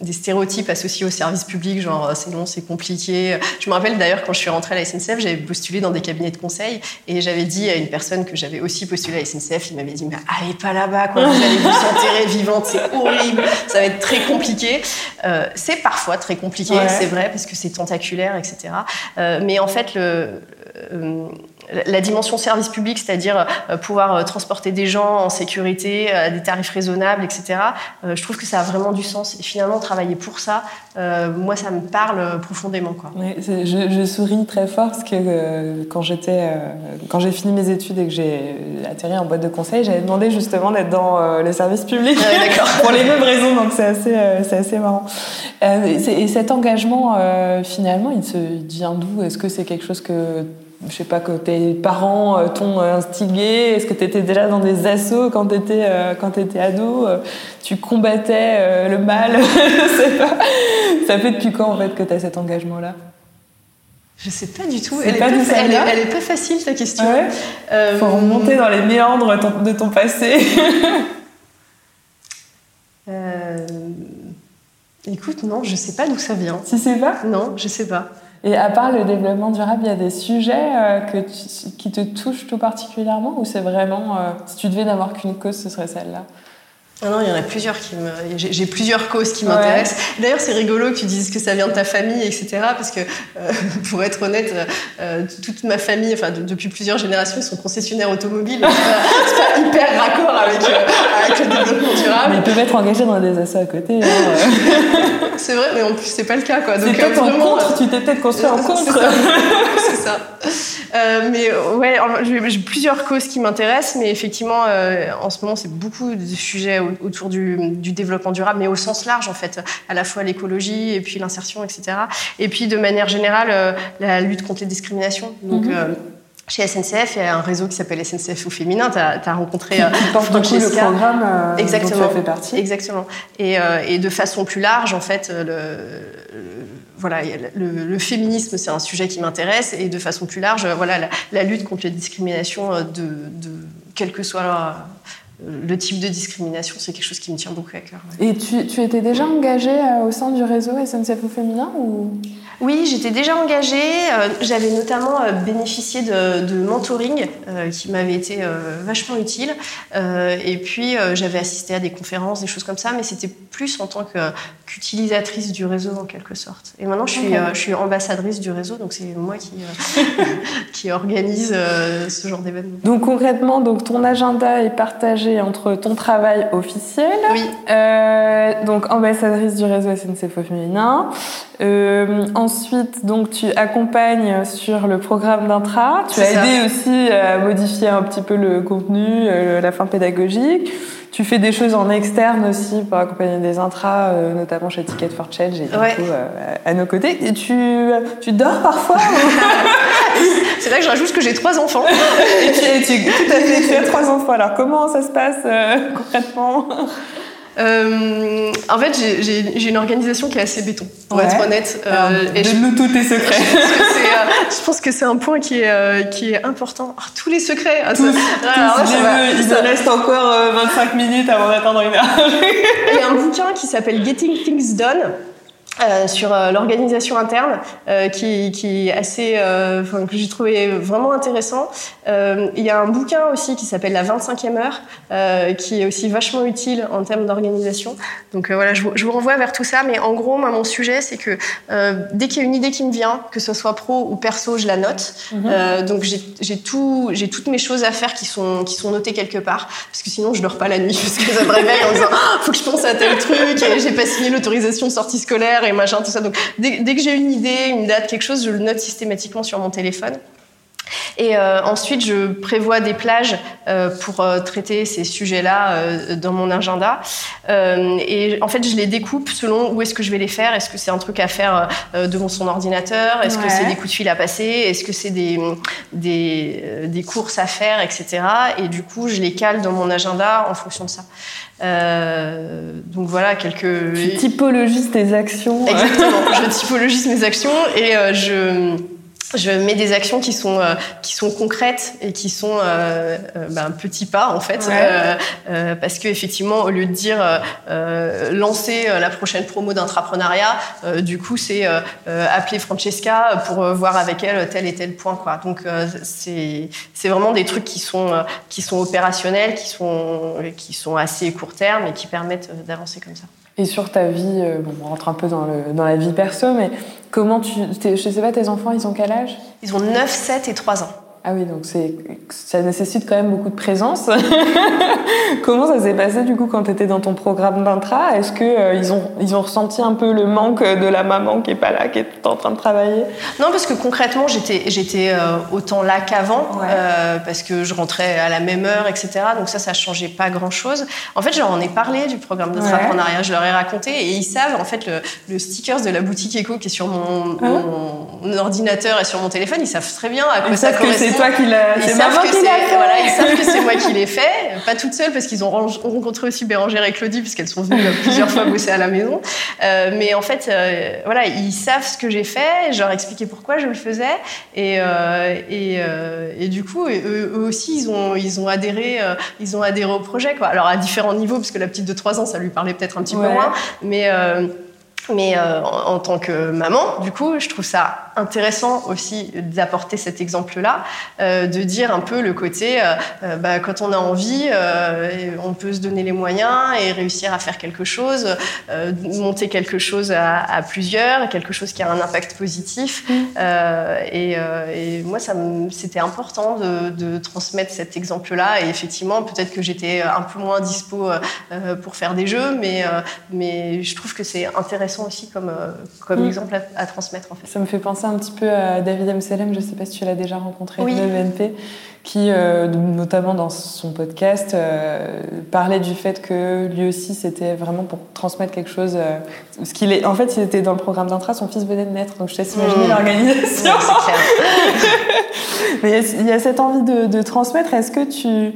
des stéréotypes associés au service public, genre euh, c'est long, c'est compliqué. Je me rappelle d'ailleurs quand je suis rentrée à la SNCF, j'avais postulé dans des cabinets de conseil et j'avais dit à une personne que j'avais aussi postulé à la SNCF, il m'avait dit mais allez pas là-bas, quoi, vous allez vous enterrer vivante, c'est horrible, ça va être très compliqué. Euh, c'est parfois très compliqué, c'est vrai, parce que c'est tentaculaire, etc. Euh, mais en fait, le, euh, la dimension service public, c'est-à-dire euh, pouvoir euh, transporter des gens en sécurité à des tarifs raisonnables, etc. je trouve que ça a vraiment du sens. Et finalement, travailler pour ça, moi, ça me parle profondément. Quoi. je, souris très fort parce que quand j'étais, quand j'ai fini mes études et que j'ai atterri en boîte de conseil, j'avais demandé justement d'être dans le service public pour les mêmes raisons. Donc c'est assez, c'est assez marrant. et cet engagement, finalement, il, se, il vient d'où? Est-ce que c'est quelque chose que je sais pas, que tes parents euh, t'ont instigé Est-ce que tu étais déjà dans des assauts quand tu étais, euh, quand étais ado euh, Tu combattais le mal? Je sais pas. Ça fait depuis quand en fait que tu as cet engagement-là? Je sais pas du tout. Elle est, pas, elle, est, pas facile ta question. Il Faut remonter dans les méandres de ton passé. Écoute, non, je sais pas d'où ça vient. Tu sais pas? Non, je sais pas. Et à part le développement durable, il y a des sujets euh, que qui te touchent tout particulièrement ou c'est vraiment, euh, si tu devais n'avoir qu'une cause, ce serait celle-là? Ah non, il y en a plusieurs qui me. J'ai plusieurs causes qui m'intéressent. D'ailleurs, c'est rigolo que tu dises que ça vient de ta famille, etc. Parce que, euh, pour être honnête, euh, toute ma famille, enfin, depuis plusieurs générations, ils sont concessionnaires automobiles. C'est pas, pas, hyper raccord avec, euh, avec, le développement durable. Mais peuvent être engagés dans des assos à côté. Hein. c'est vrai, mais en plus, c'est pas le cas. C'est peut-être en contre, tu t'es peut-être construit en contre. C'est ça. Euh, mais ouais, j'ai plusieurs causes qui m'intéressent, mais effectivement, euh, en ce moment, c'est beaucoup de sujets autour du, du, développement durable, mais au sens large, en fait, à la fois l'écologie et puis l'insertion, etc. Et puis, de manière générale, euh, la lutte contre les discriminations. Donc, mm-hmm. Chez SNCF, il y a un réseau qui s'appelle SNCF au féminin. Tu as, rencontré euh, Francesca. le programme euh, Exactement. dont tu as fait partie. Exactement. Et, euh, et, de façon plus large, en fait, le, voilà, le, le féminisme, c'est un sujet qui m'intéresse. Et de façon plus large, voilà, la, la, lutte contre les discriminations de, de quel que soit le type de discrimination, c'est quelque chose qui me tient beaucoup à cœur. Et tu, tu, étais déjà engagée au sein du réseau SNCF au féminin ou? Oui, j'étais déjà engagée. Euh, j'avais notamment euh, bénéficié de, mentoring euh, qui m'avait été vachement utile. et puis, j'avais assisté à des conférences, des choses comme ça, mais c'était plus en tant qu'utilisatrice du réseau en quelque sorte. Et maintenant, je suis, je suis ambassadrice du réseau, donc c'est moi qui, qui organise ce genre d'événement. Donc concrètement, donc, ton agenda est partagé entre ton travail officiel, oui. donc ambassadrice du réseau SNCF féminin, ensuite, donc, tu accompagnes sur le programme d'intra. Tu as aidé aussi à modifier un petit peu le contenu, euh, la fin pédagogique. Tu fais des choses en externe aussi pour accompagner des intras, euh, notamment chez Ticket for Change et du coup, euh, à nos côtés. Et tu, tu dors parfois C'est là que je rajoute que j'ai trois enfants. et tu, tout à fait, tu as trois enfants. Alors comment ça se passe concrètement? Euh, en fait, j'ai une organisation qui est assez béton, pour être honnête. Euh, et nous tous tes secrets. Euh, je pense que c'est un point qui est, euh, qui est important. Ah, tous les secrets. Ah, tous, ah, il reste encore 25 minutes avant d'attendre une heure. Il y a un bouquin qui s'appelle Getting Things Done euh, sur euh, l'organisation interne, euh, qui, qui, est assez, euh, que j'ai trouvé vraiment intéressant. il y a un bouquin aussi qui s'appelle La 25e heure, qui est aussi vachement utile en termes d'organisation. Donc voilà, je, je, vous renvoie vers tout ça. Mais en gros, moi, mon sujet, c'est que dès qu'il y a une idée qui me vient, que ce soit pro ou perso, je la note. Mhm. donc j'ai tout, j'ai toutes mes choses à faire qui sont, qui sont notées quelque part, parce que sinon je dors pas la nuit, parce que ça me réveille en disant, ah, faut que je pense à tel truc, j'ai pas signé l'autorisation de sortie scolaire et tout ça. Donc, dès que j'ai une idée, une date, quelque chose, je le note systématiquement sur mon téléphone. Et euh, ensuite, je prévois des plages euh, pour euh, traiter ces sujets-là euh, dans mon agenda. Euh, et en fait, je les découpe selon où est-ce que je vais les faire. Est-ce que c'est un truc à faire devant son ordinateur? Est-ce que c'est des coups de fil à passer? Est-ce que c'est des, des, des, courses à faire, etc. Et du coup, je les cale dans mon agenda en fonction de ça. donc voilà quelques. Tu typologises tes actions. Exactement. je typologise mes actions et je je mets des actions qui sont euh, qui sont concrètes et qui sont euh, euh ben, petits pas en fait. Euh, euh, parce que effectivement au lieu de dire lancer la prochaine promo d'intrapreneuriat du coup c'est appeler Francesca pour voir avec elle tel et tel point quoi. Donc c'est c'est vraiment des trucs qui sont qui sont opérationnels qui sont qui sont assez court terme et qui permettent d'avancer comme ça et sur ta vie, euh, bon, on rentre un peu dans, le, dans la vie perso, mais comment tu. Je sais pas, tes enfants, ils ont quel âge? Ils ont 9, 7 et 3 ans. Ah oui, donc ça nécessite quand même beaucoup de présence. Comment ça s'est passé du coup quand tu étais dans ton programme d'intra? Est-ce que euh, ils ont ils ont ressenti un peu le manque de la maman qui est pas là, qui est en train de travailler? Non, parce que concrètement j'étais j'étais euh, autant là qu'avant, euh, parce que je rentrais à la même heure, etc. Donc ça, ça changeait pas grand chose. En fait, je leur en ai parlé du programme d'intrapreneuriat, je leur ai raconté et ils savent en fait le, le sticker de la boutique Eco qui est sur mon, ah mon, ordinateur et sur mon téléphone, ils savent très bien à quoi ça correspond c'est toi qui l'as. C'est voilà, ils savent que c'est moi qui l'ai fait, pas toute seule parce qu'ils ont rencontré aussi Bérangère et Claudie puisqu'elles sont venues plusieurs fois bosser à la maison. Euh, mais en fait, euh, voilà, ils savent ce que j'ai fait. Je leur ai expliqué pourquoi je le faisais et euh, et, euh, et, du coup, eux, eux, aussi, ils ont ils ont adhéré, euh, ils ont adhéré au projet quoi. Alors à différents niveaux parce que la petite de 3 ans, ça lui parlait peut-être un petit peu moins, mais mais euh, en, en, tant que maman, du coup, je trouve ça intéressant aussi d'apporter cet exemple-là, euh, de dire un peu le côté, euh, euh, bah, quand on a envie, on peut se donner les moyens et réussir à faire quelque chose, monter quelque chose à, plusieurs, quelque chose qui a un impact positif. Mm. Et, et, moi, c'était important de, de, transmettre cet exemple-là. Et effectivement, peut-être que j'étais un peu moins dispo pour faire des jeux, mais, mais je trouve que c'est intéressant aussi comme, comme mm. exemple à, à, transmettre. En fait. Ça me fait penser un petit peu à David Amselem, je ne sais pas si tu l'as déjà rencontré, oui. de qui, euh, notamment dans son podcast, euh, parlait du fait que lui aussi, c'était vraiment pour transmettre quelque chose. Euh, ce qu'il est, en fait, il était dans le programme d'intra, son fils venait de naître, donc je laisse imaginer mmh. l'organisation. Mais il y, a cette envie de, de transmettre. Est-ce que tu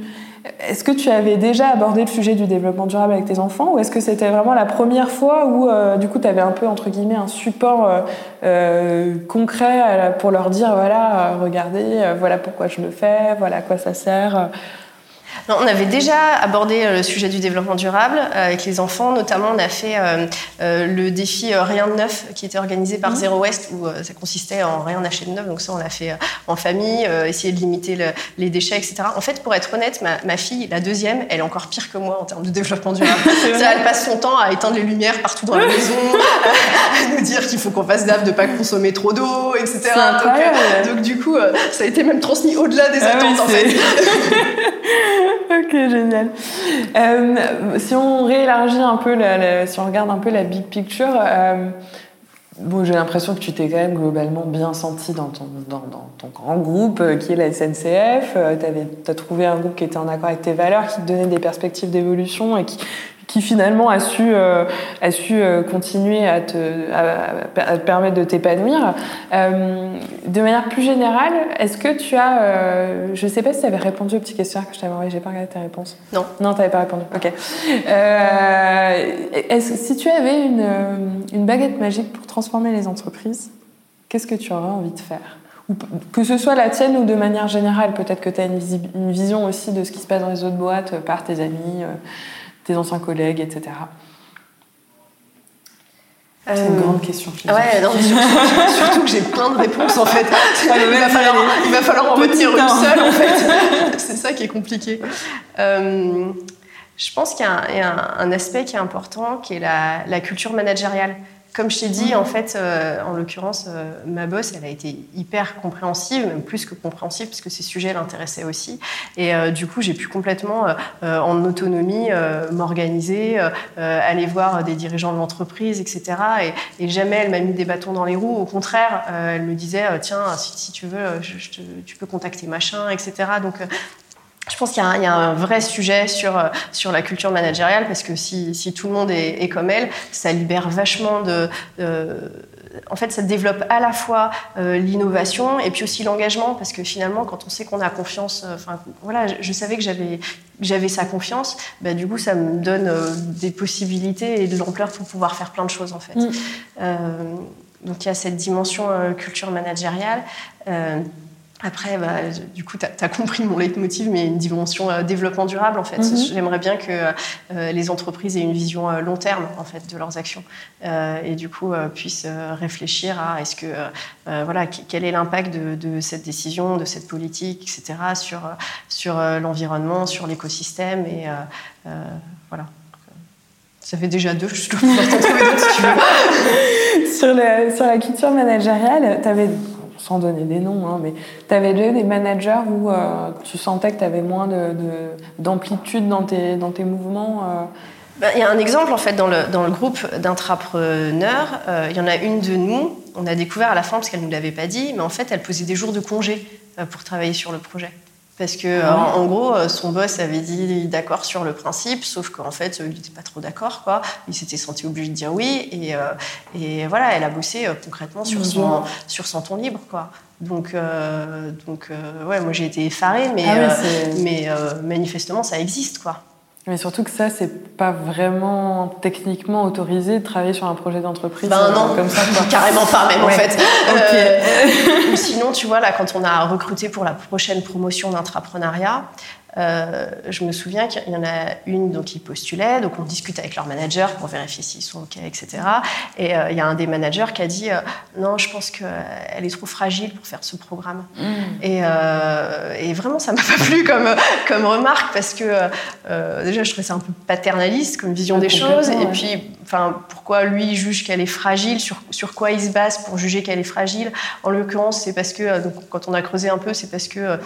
est-ce que tu avais déjà abordé le sujet du développement durable avec tes enfants ou est-ce que c'était vraiment la première fois où euh, du coup tu avais un peu entre guillemets un support euh, euh, concret pour leur dire voilà regardez voilà pourquoi je le fais voilà à quoi ça sert on avait déjà abordé euh, le sujet du développement durable euh, avec les enfants. Notamment, on a fait euh, le défi Rien de neuf qui était organisé par mmh. Zero West où ça consistait en rien acheter de neuf. Donc ça, on l'a fait en famille, essayer de limiter les déchets, etc. En fait, pour être honnête, ma, fille, la deuxième, elle est encore pire que moi en termes de développement durable. elle passe son temps à éteindre les lumières partout dans la maison, à nous dire qu'il faut qu'on fasse gaffe de ne pas consommer trop d'eau, etc. Donc, du coup, ça a été même transmis au-delà des ah attentes, en fait. ok, génial. Euh, si on réélargit un peu, si on regarde un peu la big picture, euh, bon, j'ai l'impression que tu t'es quand même globalement bien senti dans ton, dans, ton grand groupe euh, qui est la SNCF. tu as trouvé un groupe qui était en accord avec tes valeurs, qui te donnait des perspectives d'évolution et qui, qui finalement a su, euh, a su euh, continuer à te, à, te permettre de t'épanouir. Euh, de manière plus générale, est-ce que tu as, je ne sais pas si tu avais répondu au petit questionnaire que je t'avais envoyé, j'ai pas regardé tes réponses. Non. Non, tu n'avais pas répondu. Ok. est-ce, si tu avais une, une baguette magique pour transformer les entreprises, qu'est-ce que tu aurais envie de faire? Que ce soit la tienne ou de manière générale, peut-être que tu as une, vision aussi de ce qui se passe dans les autres boîtes par tes amis, tes anciens collègues, etc. C'est une euh, grande question. Ouais, non, surtout, que j'ai plein de réponses en fait. Ah, il, va falloir, il, va falloir, en retenir une seule en fait. C'est ça qui est compliqué. Euh, je pense qu'il y a, un, un, aspect qui est important, qui est la, la culture managériale. Comme je t'ai dit, en fait, euh, en l'occurrence, euh, ma boss, elle a été hyper compréhensive, même plus que compréhensive, parce que ces sujets l'intéressaient aussi. Et euh, du coup, j'ai pu complètement, en autonomie, m'organiser, aller voir des dirigeants de l'entreprise, etc. Et, jamais elle m'a mis des bâtons dans les roues. Au contraire, elle me disait, tiens, si, tu veux, tu peux contacter machin, etc. Donc, je pense qu'il y, y, a un vrai sujet sur, euh, sur la culture managériale parce que si, si tout le monde est, est, comme elle, ça libère vachement de, en fait, ça développe à la fois euh, l'innovation et puis aussi l'engagement, parce que finalement, quand on sait qu'on a confiance, euh, enfin voilà, je, savais que j'avais j'avais sa confiance, bah, du coup, ça me donne des possibilités et de l'ampleur pour pouvoir faire plein de choses en fait. Mm. donc il y a cette dimension culture managériale. Après, bah, du coup, tu as, compris mon leitmotiv, mais une dimension euh, développement durable, en fait. Mhm. J'aimerais bien que euh, les entreprises aient une vision euh, long terme, en fait, de leurs actions. et du coup, puissent réfléchir à est-ce que, voilà, quel est l'impact de, de, cette décision, de cette politique, etc., sur, sur l'environnement, sur l'écosystème. Et voilà. Ça fait déjà deux, je dois pouvoir t'en trouver d'autres si tu veux. sur, le, sur la culture managériale, tu avais sans donner des noms, hein, mais tu avais déjà des managers où euh, tu sentais que tu avais moins d'amplitude de, dans, tes, dans tes mouvements euh? ben, Il y a un exemple en fait dans le, groupe d'intrapreneurs. Euh, il y en a une de nous, on a découvert à la fin parce qu'elle ne nous l'avait pas dit, mais en fait elle posait des jours de congé pour travailler sur le projet. Parce que, ah en gros, son boss avait dit d'accord sur le principe, sauf qu'en fait, il n'était pas trop d'accord, quoi. Il s'était senti obligé de dire oui, et, euh, et voilà, elle a bossé euh, concrètement sur son, sur son temps libre, quoi. Donc, euh, donc ouais, moi j'ai été effarée, mais, ah mais manifestement, ça existe, quoi. Mais surtout que ça, c'est pas vraiment techniquement autorisé de travailler sur un projet d'entreprise. Ben non, comme ça, carrément pas même en fait. Euh, sinon, tu vois, là, quand on a recruté pour la prochaine promotion d'entrepreneuriat, euh, je me souviens qu'il y en a une donc, qui postulait, donc on discute avec leur manager pour vérifier s'ils sont OK, etc. Et euh, il y a un des managers qui a dit euh, Non, je pense qu'elle est trop fragile pour faire ce programme. Mm. Et, et, vraiment, ça m'a pas plu comme, comme remarque parce que déjà, je trouvais ça un peu paternaliste comme vision des choses. Et puis, enfin, pourquoi lui juge qu'elle est fragile sur, sur quoi il se base pour juger qu'elle est fragile? En l'occurrence, c'est parce que, donc, quand on a creusé un peu, c'est parce que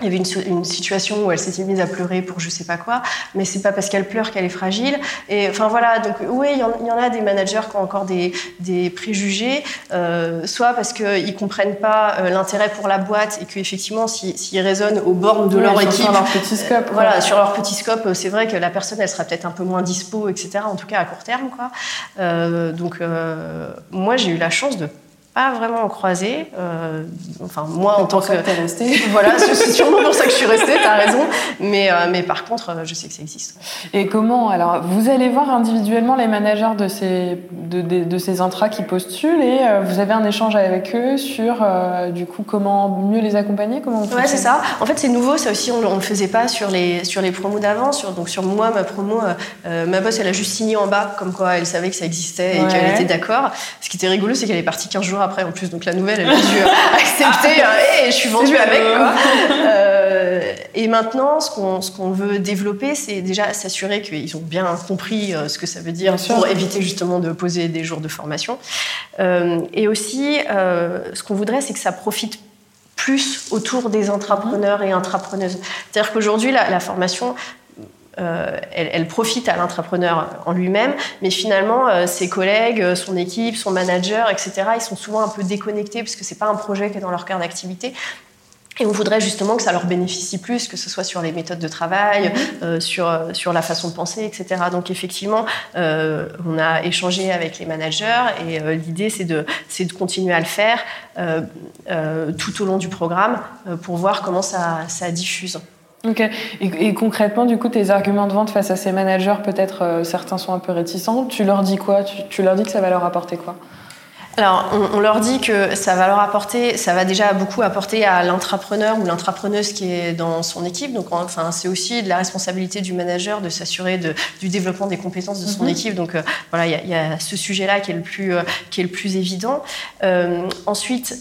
il y avait une, situation où elle s'était mise à pleurer pour je sais pas quoi, mais c'est pas parce qu'elle pleure qu'elle est fragile. Et enfin voilà, donc oui, il y, en, a des managers qui ont encore des, des préjugés, euh, soit parce qu'ils comprennent pas euh, l'intérêt pour la boîte et qu'effectivement, s'ils si, raisonnent aux bornes de leur équipe, sur leur petit scope, voilà, sur leur petit scope, c'est vrai que la personne, elle sera peut-être un peu moins dispo, etc. En tout cas à court terme, quoi. Euh, donc moi, j'ai eu la chance de pas vraiment croisé. Euh, enfin, moi, en tant que. T'es restée. Voilà, c'est sûrement pour ça que je suis restée, t'as raison. Mais, euh, mais par contre, euh, je sais que ça existe. Et comment Alors, vous allez voir individuellement les managers de ces, de, de, ces intras qui postulent et vous avez un échange avec eux sur, du coup, comment mieux les accompagner comment Ouais, c'est ça. En fait, c'est nouveau, ça aussi, on ne le faisait pas sur les, sur les promos d'avant. donc, sur moi, ma promo, ma boss, elle a juste signé en bas, comme quoi elle savait que ça existait et qu'elle était d'accord. Ce qui était rigolo, c'est qu'elle est partie 15 jours après en plus. Donc la nouvelle, elle a dû accepter. et je suis vendue avec. Quoi. Euh, et maintenant, ce qu'on ce qu'on veut développer, c'est déjà s'assurer qu'ils ont bien compris euh, ce que ça veut dire pour éviter justement de poser des jours de formation. Euh, et aussi, ce qu'on voudrait, c'est que ça profite plus autour des entrepreneurs et intrapreneuses. C'est-à-dire qu'aujourd'hui, la, la formation, euh, elle, profite à l'entrepreneur en lui-même, mais finalement, euh, ses collègues, euh, son équipe, son manager, etc., ils sont souvent un peu déconnectés parce que c'est pas un projet qui est dans leur cœur d'activité. Et on voudrait justement que ça leur bénéficie plus, que ce soit sur les méthodes de travail, mhm. sur, sur la façon de penser, etc. Donc effectivement, on a échangé avec les managers et l'idée c'est de, de continuer à le faire tout au long du programme pour voir comment ça, ça diffuse. Et, concrètement, du coup, tes arguments de vente face à ces managers, peut-être euh, certains sont un peu réticents. Tu leur dis quoi? Tu, leur dis que ça va leur apporter quoi? Alors, on, leur dit que ça va leur apporter, ça va déjà beaucoup apporter à l'intrapreneur ou l'intrapreneuse qui est dans son équipe. Donc, enfin, c'est aussi de la responsabilité du manager de s'assurer du développement des compétences de son mhm. équipe. Donc, euh, voilà, il y, a ce sujet-là qui est le plus, euh, qui est le plus évident. Euh, ensuite,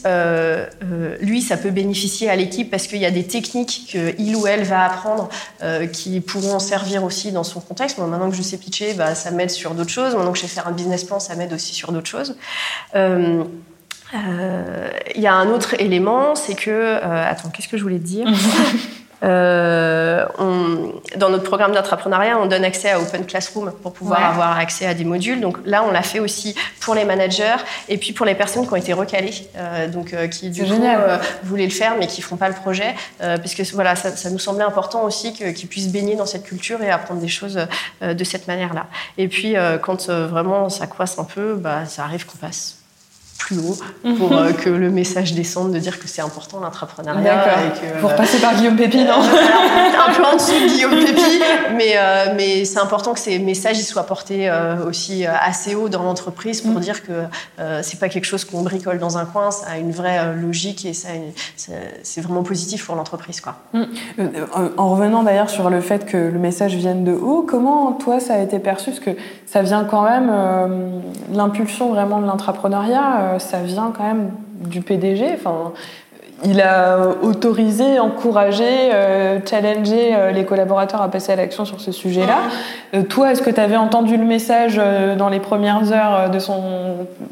lui, ça peut bénéficier à l'équipe parce qu'il y a des techniques qu'il ou elle va apprendre qui pourront servir aussi dans son contexte. Moi, maintenant que je sais pitcher, bah, ça m'aide sur d'autres choses. Maintenant que je sais faire un business plan, ça m'aide aussi sur d'autres choses. Euh, euh, il y a un autre élément, c'est que... Euh, attends, qu'est-ce que je voulais te dire on, dans notre programme d'entrepreneuriat, on donne accès à Open Classroom pour pouvoir avoir accès à des modules. Donc là, on l'a fait aussi pour les managers et puis pour les personnes qui ont été recalées, donc qui du coup voulaient le faire mais qui font pas le projet, parce que voilà, ça, ça, nous semblait important aussi qu'ils puissent baigner dans cette culture et apprendre des choses de cette manière-là. Et puis quand vraiment ça coince un peu, bah, ça arrive qu'on passe plus haut pour euh, que le message descende de dire que c'est important l'entrepreneuriat. Pour euh, passer par Guillaume Pépi, non Un peu en dessous de Guillaume Pépi, mais, euh, mais c'est important que ces messages ils soient portés aussi assez haut dans l'entreprise pour mm. dire que c'est pas quelque chose qu'on bricole dans un coin, ça a une vraie logique et ça, c'est vraiment positif pour l'entreprise. quoi. Mm. En revenant d'ailleurs sur le fait que le message vienne de haut, comment toi ça a été perçu? Parce que ça vient quand même, l'impulsion vraiment de l'entrepreneuriat euh, ça vient quand même du PDG. Enfin, il a autorisé, encouragé, euh, challengé euh, les collaborateurs à passer à l'action sur ce sujet-là. toi, est-ce que tu avais entendu le message dans les premières heures de son...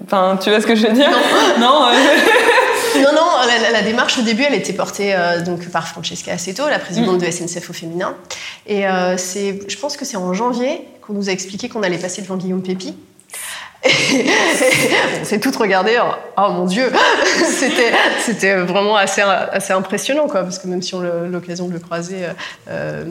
Enfin, tu vois ce que je veux dire? Non. Non, non, la, démarche au début, elle était portée donc par Francesca Assetto, la présidente mm. de SNCF au féminin. Et c'est, je pense que c'est en janvier qu'on nous a expliqué qu'on allait passer devant Guillaume Pépi on s'est toutes regardées, oh mon Dieu, c'était, c'était vraiment assez, assez impressionnant, quoi, parce que même si on a l'occasion de le croiser, euh, euh,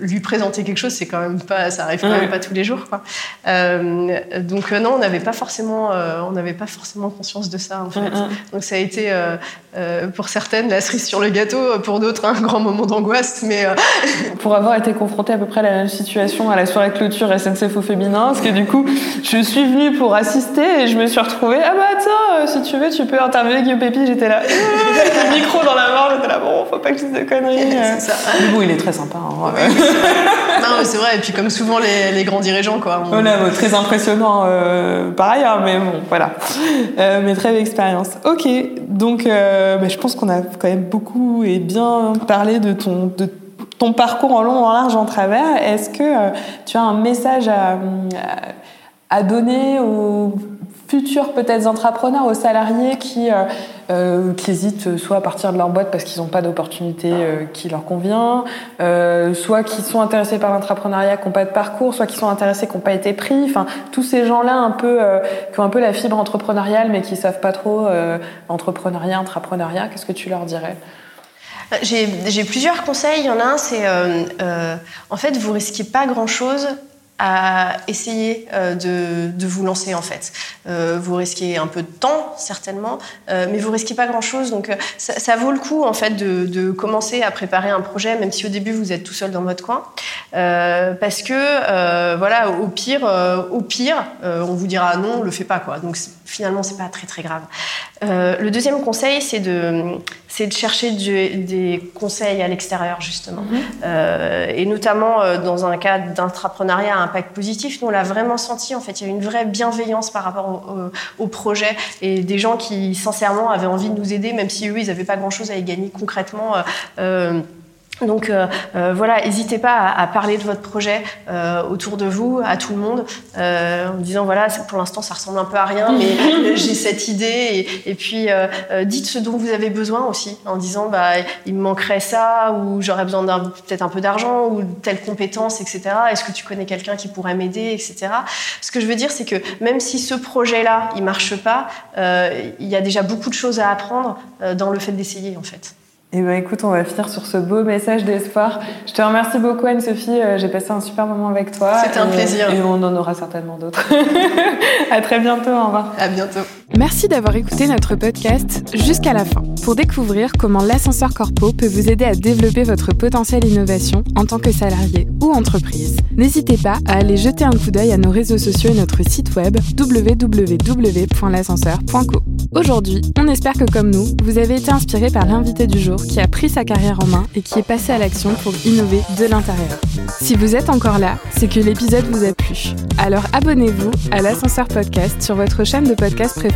lui présenter quelque chose, c'est quand même pas, ça arrive quand même pas tous les jours, quoi. Euh, donc non, on n'avait pas forcément, on n'avait pas forcément conscience de ça, en fait. Donc ça a été, pour certaines, la cerise sur le gâteau, pour d'autres, un grand moment d'angoisse, mais pour avoir été confrontée à peu près à la même situation à la soirée clôture SNCF au féminin, parce que du coup, je suis venue pour assister et je me suis retrouvée ah bah tiens euh, si tu veux tu peux interviewer Guillaume Pépi j'étais là le micro dans la main j'étais là bon faut pas que je dise de conneries C'est ça. mais bon il est très sympa hein. Non, mais c'est vrai. Et puis comme souvent les, les grands dirigeants, quoi. on- Voilà, bon, très impressionnant euh, par ailleurs, mais bon, voilà. Euh, mais très belle expérience. Ok, donc euh, bah, je pense qu'on a quand même beaucoup et bien parlé de ton, de ton parcours en long, en large, en travers. Est-ce que euh, tu as un message à, à, à donner aux futurs peut-être entrepreneurs, aux salariés qui, euh, euh, qui hésitent soit à partir de leur boîte parce qu'ils n'ont pas d'opportunité euh, qui leur convient, euh, soit qui sont intéressés par l'entrepreneuriat, qui n'ont pas de parcours, soit qui sont intéressés, qui n'ont pas été pris. Enfin, tous ces gens-là un peu euh, qui ont un peu la fibre entrepreneuriale mais qui savent pas trop entrepreneuriat, intrapreneuriat. Qu'est-ce que tu leur dirais? J'ai plusieurs conseils. Il y en a un, c'est en fait, vous risquez pas grand-chose à essayer euh, de, de vous lancer en fait. Euh, vous risquez un peu de temps certainement, euh, mais vous risquez pas grand-chose. Donc ça, vaut le coup en fait de, de commencer à préparer un projet, même si au début vous êtes tout seul dans votre coin, parce que voilà, au pire, au pire, on vous dira non, le fais pas quoi. Donc finalement c'est pas très très grave. Euh, le deuxième conseil, c'est de, c'est de chercher du- des conseils à l'extérieur, justement. Euh, et notamment euh, dans un cas d'intrapreneuriat à impact positif, nous, on l'a vraiment senti. En fait, il y a une vraie bienveillance par rapport au, au- au projet et des gens qui, sincèrement, avaient envie de nous aider, même si eux, ils n'avaient pas grand-chose à y gagner concrètement. Donc euh, euh, voilà, n'hésitez pas à, à parler de votre projet euh, autour de vous, à tout le monde, euh, en disant voilà, pour l'instant ça ressemble un peu à rien, mais euh, j'ai cette idée. Et, et puis euh, euh, dites ce dont vous avez besoin aussi, en disant bah il me manquerait ça, ou j'aurais besoin d'un peut-être un peu d'argent, ou telle compétence, etc. Est-ce que tu connais quelqu'un qui pourrait m'aider, etc. Ce que je veux dire, c'est que même si ce projet-là il marche pas, euh, il y a déjà beaucoup de choses à apprendre euh, dans le fait d'essayer en fait. Eh ben écoute, on va finir sur ce beau message d'espoir. Je te remercie beaucoup Anne-Sophie, Euh, j'ai passé un super moment avec toi. C'était un plaisir. Et on en aura certainement d'autres. à très bientôt, au revoir. À bientôt. Merci d'avoir écouté notre podcast jusqu'à la fin pour découvrir comment l'ascenseur corpo peut vous aider à développer votre potentiel innovation en tant que salarié ou entreprise. N'hésitez pas à aller jeter un coup d'œil à nos réseaux sociaux et notre site web www.l'ascenseur.co. Aujourd'hui, on espère que comme nous, vous avez été inspiré par l'invité du jour qui a pris sa carrière en main et qui est passé à l'action pour innover de l'intérieur. Si vous êtes encore là, c'est que l'épisode vous a plu. Alors abonnez-vous à l'ascenseur podcast sur votre chaîne de podcast préférée